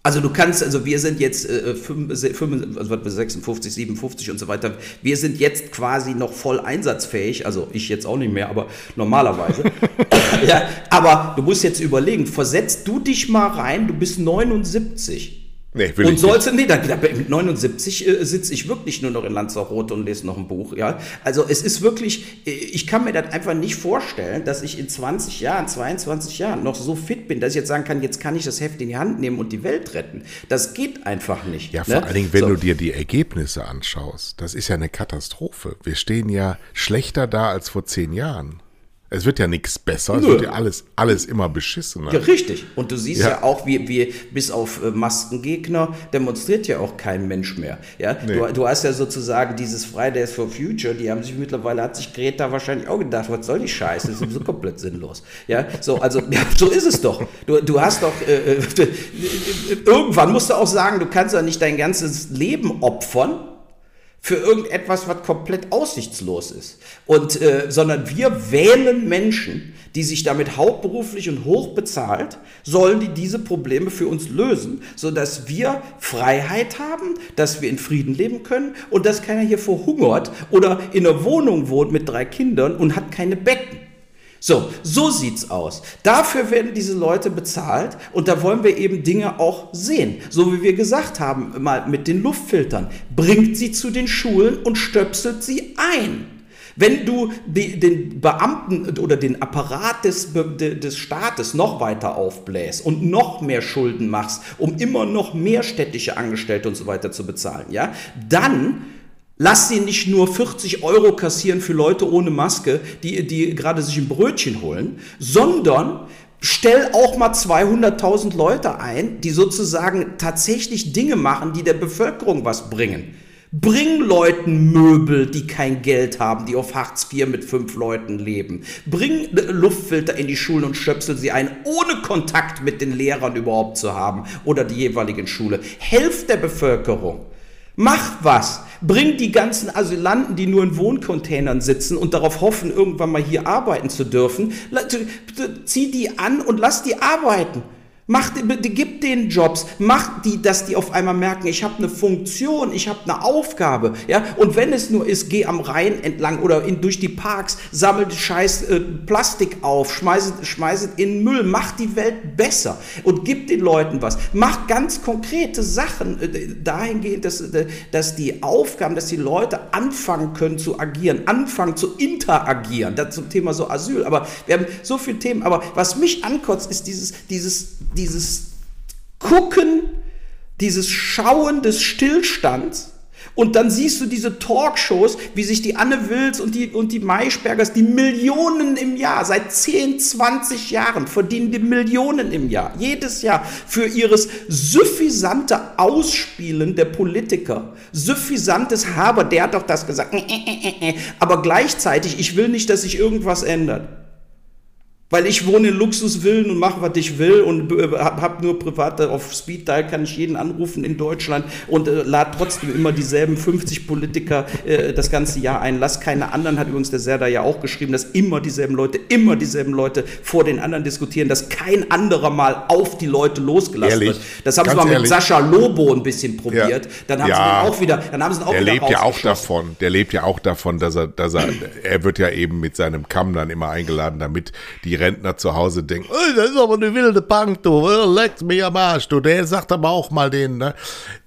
[SPEAKER 2] Also du kannst, also wir sind jetzt äh, 55, also 56, 57 und so weiter. Wir sind jetzt quasi noch voll einsatzfähig. Also ich jetzt auch nicht mehr, aber normalerweise. ja, aber du musst jetzt überlegen, versetzt du dich mal rein, du bist 79 Nee, will und sollte, nee, da, da, mit 79 äh, sitze ich wirklich nur noch in Lanzarote und lese noch ein Buch, ja. Also es ist wirklich, äh, ich kann mir das einfach nicht vorstellen, dass ich in 20 Jahren, 22 Jahren noch so fit bin, dass ich jetzt sagen kann, jetzt kann ich das Heft in die Hand nehmen und die Welt retten. Das geht einfach nicht.
[SPEAKER 1] Ja, vor ne? allen Dingen, wenn so. du dir die Ergebnisse anschaust, das ist ja eine Katastrophe. Wir stehen ja schlechter da als vor zehn Jahren. Es wird ja nichts besser, Nö. es wird ja alles, alles immer beschissener.
[SPEAKER 2] Ja, richtig. Und du siehst ja, ja auch, wie, wie bis auf äh, Maskengegner demonstriert ja auch kein Mensch mehr. Ja? Nee. Du, du hast ja sozusagen dieses Fridays for Future, die haben sich mittlerweile, hat sich Greta wahrscheinlich auch gedacht, was soll die Scheiße, das ist so komplett sinnlos. Ja, so, also, ja, so ist es doch. Du, du hast doch, äh, äh irgendwann musst du auch sagen, du kannst ja nicht dein ganzes Leben opfern, für irgendetwas, was komplett aussichtslos ist. Und, äh, sondern wir wählen Menschen, die sich damit hauptberuflich und hochbezahlt, sollen die diese Probleme für uns lösen, sodass wir Freiheit haben, dass wir in Frieden leben können und dass keiner hier verhungert oder in einer Wohnung wohnt mit drei Kindern und hat keine Betten. So, so sieht's aus. Dafür werden diese Leute bezahlt und da wollen wir eben Dinge auch sehen. So wie wir gesagt haben, mal mit den Luftfiltern. Bringt sie zu den Schulen und stöpselt sie ein. Wenn du die, den Beamten oder den Apparat des, des Staates noch weiter aufbläst und noch mehr Schulden machst, um immer noch mehr städtische Angestellte und so weiter zu bezahlen, ja, dann Lass sie nicht nur 40 Euro kassieren für Leute ohne Maske, die, die gerade sich ein Brötchen holen, sondern stell auch mal 200.000 Leute ein, die sozusagen tatsächlich Dinge machen, die der Bevölkerung was bringen. Bring Leuten Möbel, die kein Geld haben, die auf Hartz IV mit fünf Leuten leben. Bring Luftfilter in die Schulen und schöpsel sie ein, ohne Kontakt mit den Lehrern überhaupt zu haben oder die jeweiligen Schule. Helft der Bevölkerung. Mach was. Bring die ganzen Asylanten, die nur in Wohncontainern sitzen und darauf hoffen, irgendwann mal hier arbeiten zu dürfen, zieh die an und lass die arbeiten. Mach, gib denen Jobs, mach die, dass die auf einmal merken, ich habe eine Funktion, ich habe eine Aufgabe, ja. Und wenn es nur ist, geh am Rhein entlang oder in, durch die Parks, sammel scheiß äh, Plastik auf, schmeiß, schmeiß es in Müll, mach die Welt besser und gib den Leuten was. Mach ganz konkrete Sachen äh, dahingehend, dass, äh, dass die Aufgaben, dass die Leute anfangen können zu agieren, anfangen zu interagieren. Das zum Thema so Asyl. Aber wir haben so viele Themen. Aber was mich ankotzt, ist dieses, dieses dieses Gucken, dieses Schauen des Stillstands Und dann siehst du diese Talkshows, wie sich die Anne Wills und die, und die Maischbergers, die Millionen im Jahr, seit 10, 20 Jahren verdienen die Millionen im Jahr, jedes Jahr, für ihres suffisante Ausspielen der Politiker. Suffisantes Haber, der hat doch das gesagt. Aber gleichzeitig, ich will nicht, dass sich irgendwas ändert. Weil ich wohne in Luxusvillen und mache, was ich will und äh, habe nur private auf Speed Dial, kann ich jeden anrufen in Deutschland und äh, lade trotzdem immer dieselben 50 Politiker äh, das ganze Jahr ein. Lass keine anderen, hat übrigens der Serda ja auch geschrieben, dass immer dieselben Leute, immer dieselben Leute vor den anderen diskutieren, dass kein anderer mal auf die Leute losgelassen
[SPEAKER 1] Ehrlich?
[SPEAKER 2] wird. Das haben sie
[SPEAKER 1] Ganz
[SPEAKER 2] mal mit
[SPEAKER 1] ehrlich?
[SPEAKER 2] Sascha Lobo ein bisschen probiert.
[SPEAKER 1] Ja.
[SPEAKER 2] Dann haben
[SPEAKER 1] Ja.
[SPEAKER 2] sie den auch wieder, dann haben sie auch
[SPEAKER 1] Der
[SPEAKER 2] wieder
[SPEAKER 1] lebt ja auch davon. Der lebt ja auch davon, dass er, dass er, er wird ja eben mit seinem Kamm dann immer eingeladen, damit die Rentner zu Hause denken, "Ey, das ist aber eine wilde Bank, du, äh, leckt mich am Arsch, du. Der sagt aber auch mal den, ne?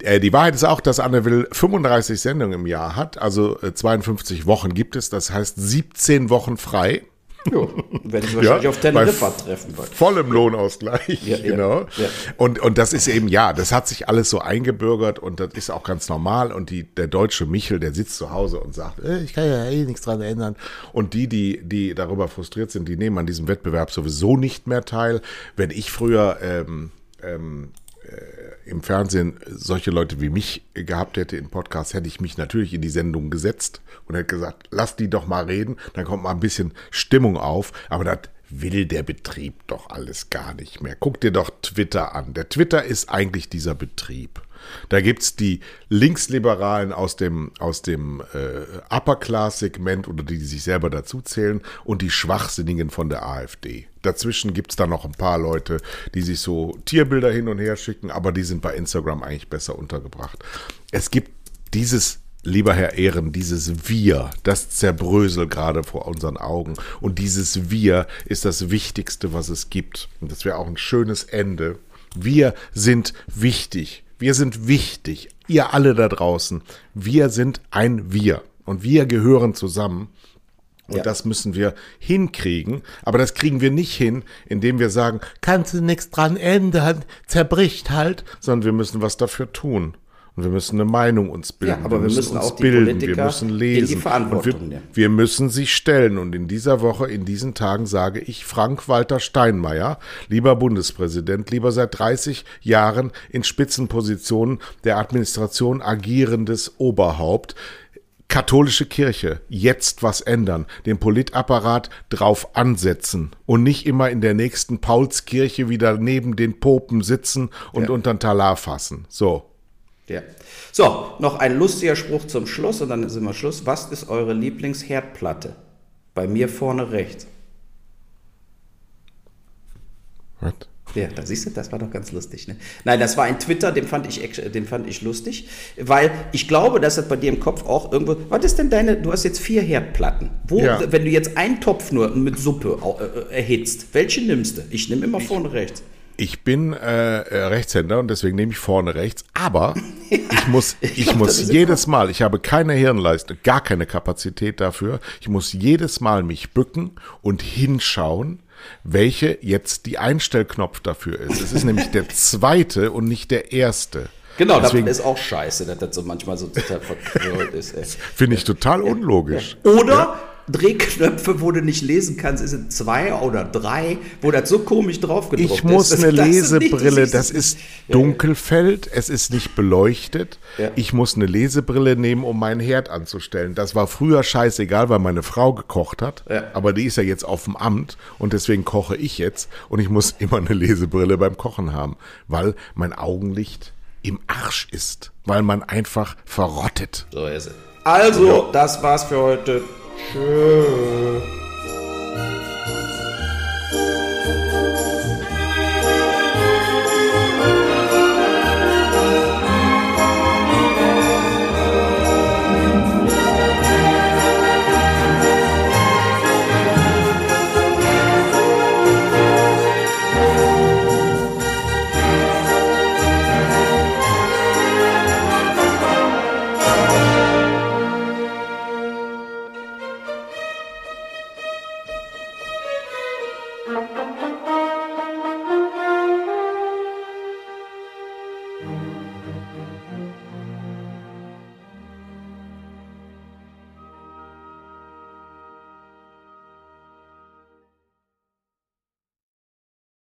[SPEAKER 1] Äh, Die Wahrheit ist auch, dass Anne Will 35 Sendungen im Jahr hat, also äh, 52 Wochen gibt es, das heißt 17 Wochen frei.
[SPEAKER 2] Jo, werde ich wahrscheinlich auf
[SPEAKER 1] bei
[SPEAKER 2] Teneriffa treffen.
[SPEAKER 1] Vollem Lohnausgleich,
[SPEAKER 2] Ja, ja,
[SPEAKER 1] genau.
[SPEAKER 2] ja.
[SPEAKER 1] Und, und das ist eben, ja, das hat sich alles so eingebürgert und das ist auch ganz normal. Und die, der deutsche Michel, der sitzt zu Hause und sagt, äh, ich kann ja eh nichts dran ändern. Und die, die, die darüber frustriert sind, die nehmen an diesem Wettbewerb sowieso nicht mehr teil. Wenn ich früher ähm, ähm, äh, im Fernsehen solche Leute wie mich gehabt hätte in Podcasts, hätte ich mich natürlich in die Sendung gesetzt und hätte gesagt, lass die doch mal reden, dann kommt mal ein bisschen Stimmung auf, aber das will der Betrieb doch alles gar nicht mehr. Guck dir doch Twitter an. Der Twitter ist eigentlich dieser Betrieb. Da gibt's die Linksliberalen aus dem, aus dem äh, Upper-Class-Segment oder die, die sich selber dazu zählen und die Schwachsinnigen von der AfD. Dazwischen gibt's da noch ein paar Leute, die sich so Tierbilder hin und her schicken, aber die sind bei Instagram eigentlich besser untergebracht. Es gibt dieses Lieber Herr Ehren, dieses Wir, das zerbröselt gerade vor unseren Augen. Und dieses Wir ist das Wichtigste, was es gibt. Und das wäre auch ein schönes Ende. Wir sind wichtig. Wir sind wichtig. Ihr alle da draußen. Wir sind ein Wir. Und wir gehören zusammen. Und
[SPEAKER 2] Ja.
[SPEAKER 1] das müssen wir hinkriegen. Aber das kriegen wir nicht hin, indem wir sagen, kannst du nichts dran ändern, zerbricht halt, sondern wir müssen was dafür tun. Und wir müssen eine Meinung uns bilden.
[SPEAKER 2] Ja, aber wir müssen
[SPEAKER 1] uns
[SPEAKER 2] auch die
[SPEAKER 1] bilden,
[SPEAKER 2] Politiker
[SPEAKER 1] wir müssen
[SPEAKER 2] in die
[SPEAKER 1] lesen. Und wir, wir müssen sie stellen. Und in dieser Woche, in diesen Tagen sage ich Frank-Walter Steinmeier, lieber Bundespräsident, lieber seit 30 Jahren in Spitzenpositionen der Administration agierendes Oberhaupt, katholische Kirche jetzt was ändern, den Politapparat drauf ansetzen und nicht immer in der nächsten Paulskirche wieder neben den Popen sitzen und
[SPEAKER 2] Ja.
[SPEAKER 1] unter den Talar fassen. So.
[SPEAKER 2] Ja. So, noch ein lustiger Spruch zum Schluss und dann sind wir Schluss. Was ist eure Lieblingsherdplatte? Bei mir vorne rechts.
[SPEAKER 1] Was?
[SPEAKER 2] Ja, da siehst du, das war doch ganz lustig. Ne? Nein, das war ein Twitter, den fand, ich, ex- den fand ich lustig, weil ich glaube, dass das bei dir im Kopf auch irgendwo. Was ist denn deine? Du hast jetzt vier Herdplatten. Wo,
[SPEAKER 1] Ja.
[SPEAKER 2] wenn du jetzt einen Topf nur mit Suppe au- äh, erhitzt, welche nimmst du? Ich nehme immer vorne rechts.
[SPEAKER 1] Ich bin äh, äh, Rechtshänder und deswegen nehme ich vorne rechts. Aber ich muss, ich,
[SPEAKER 2] glaub,
[SPEAKER 1] muss jedes Mal, ich habe keine Hirnleiste, gar keine Kapazität dafür. Ich muss jedes Mal mich bücken und hinschauen, welche jetzt die Einstellknopf dafür ist. Es ist nämlich der zweite und nicht der erste.
[SPEAKER 2] Genau,
[SPEAKER 1] Deswegen
[SPEAKER 2] das ist auch scheiße, dass das so manchmal so total verquirlt ist.
[SPEAKER 1] Finde ich total unlogisch.
[SPEAKER 2] Oder Drehknöpfe, wo du nicht lesen kannst, ist es zwei oder drei, wo das so komisch drauf gedruckt
[SPEAKER 1] Ich muss
[SPEAKER 2] ist.
[SPEAKER 1] eine
[SPEAKER 2] Das ist nicht-
[SPEAKER 1] Lesebrille,
[SPEAKER 2] siehst-
[SPEAKER 1] das ist
[SPEAKER 2] Ja,
[SPEAKER 1] Dunkelfeld, es ist nicht beleuchtet.
[SPEAKER 2] Ja.
[SPEAKER 1] Ich muss eine Lesebrille nehmen, um meinen Herd anzustellen. Das war früher scheißegal, weil meine Frau gekocht hat.
[SPEAKER 2] Ja.
[SPEAKER 1] Aber die ist ja jetzt auf dem Amt und deswegen koche ich jetzt und ich muss immer eine Lesebrille beim Kochen haben, weil mein Augenlicht im Arsch ist, weil man einfach verrottet.
[SPEAKER 2] So ist es. Also, das war's für heute.
[SPEAKER 3] 是。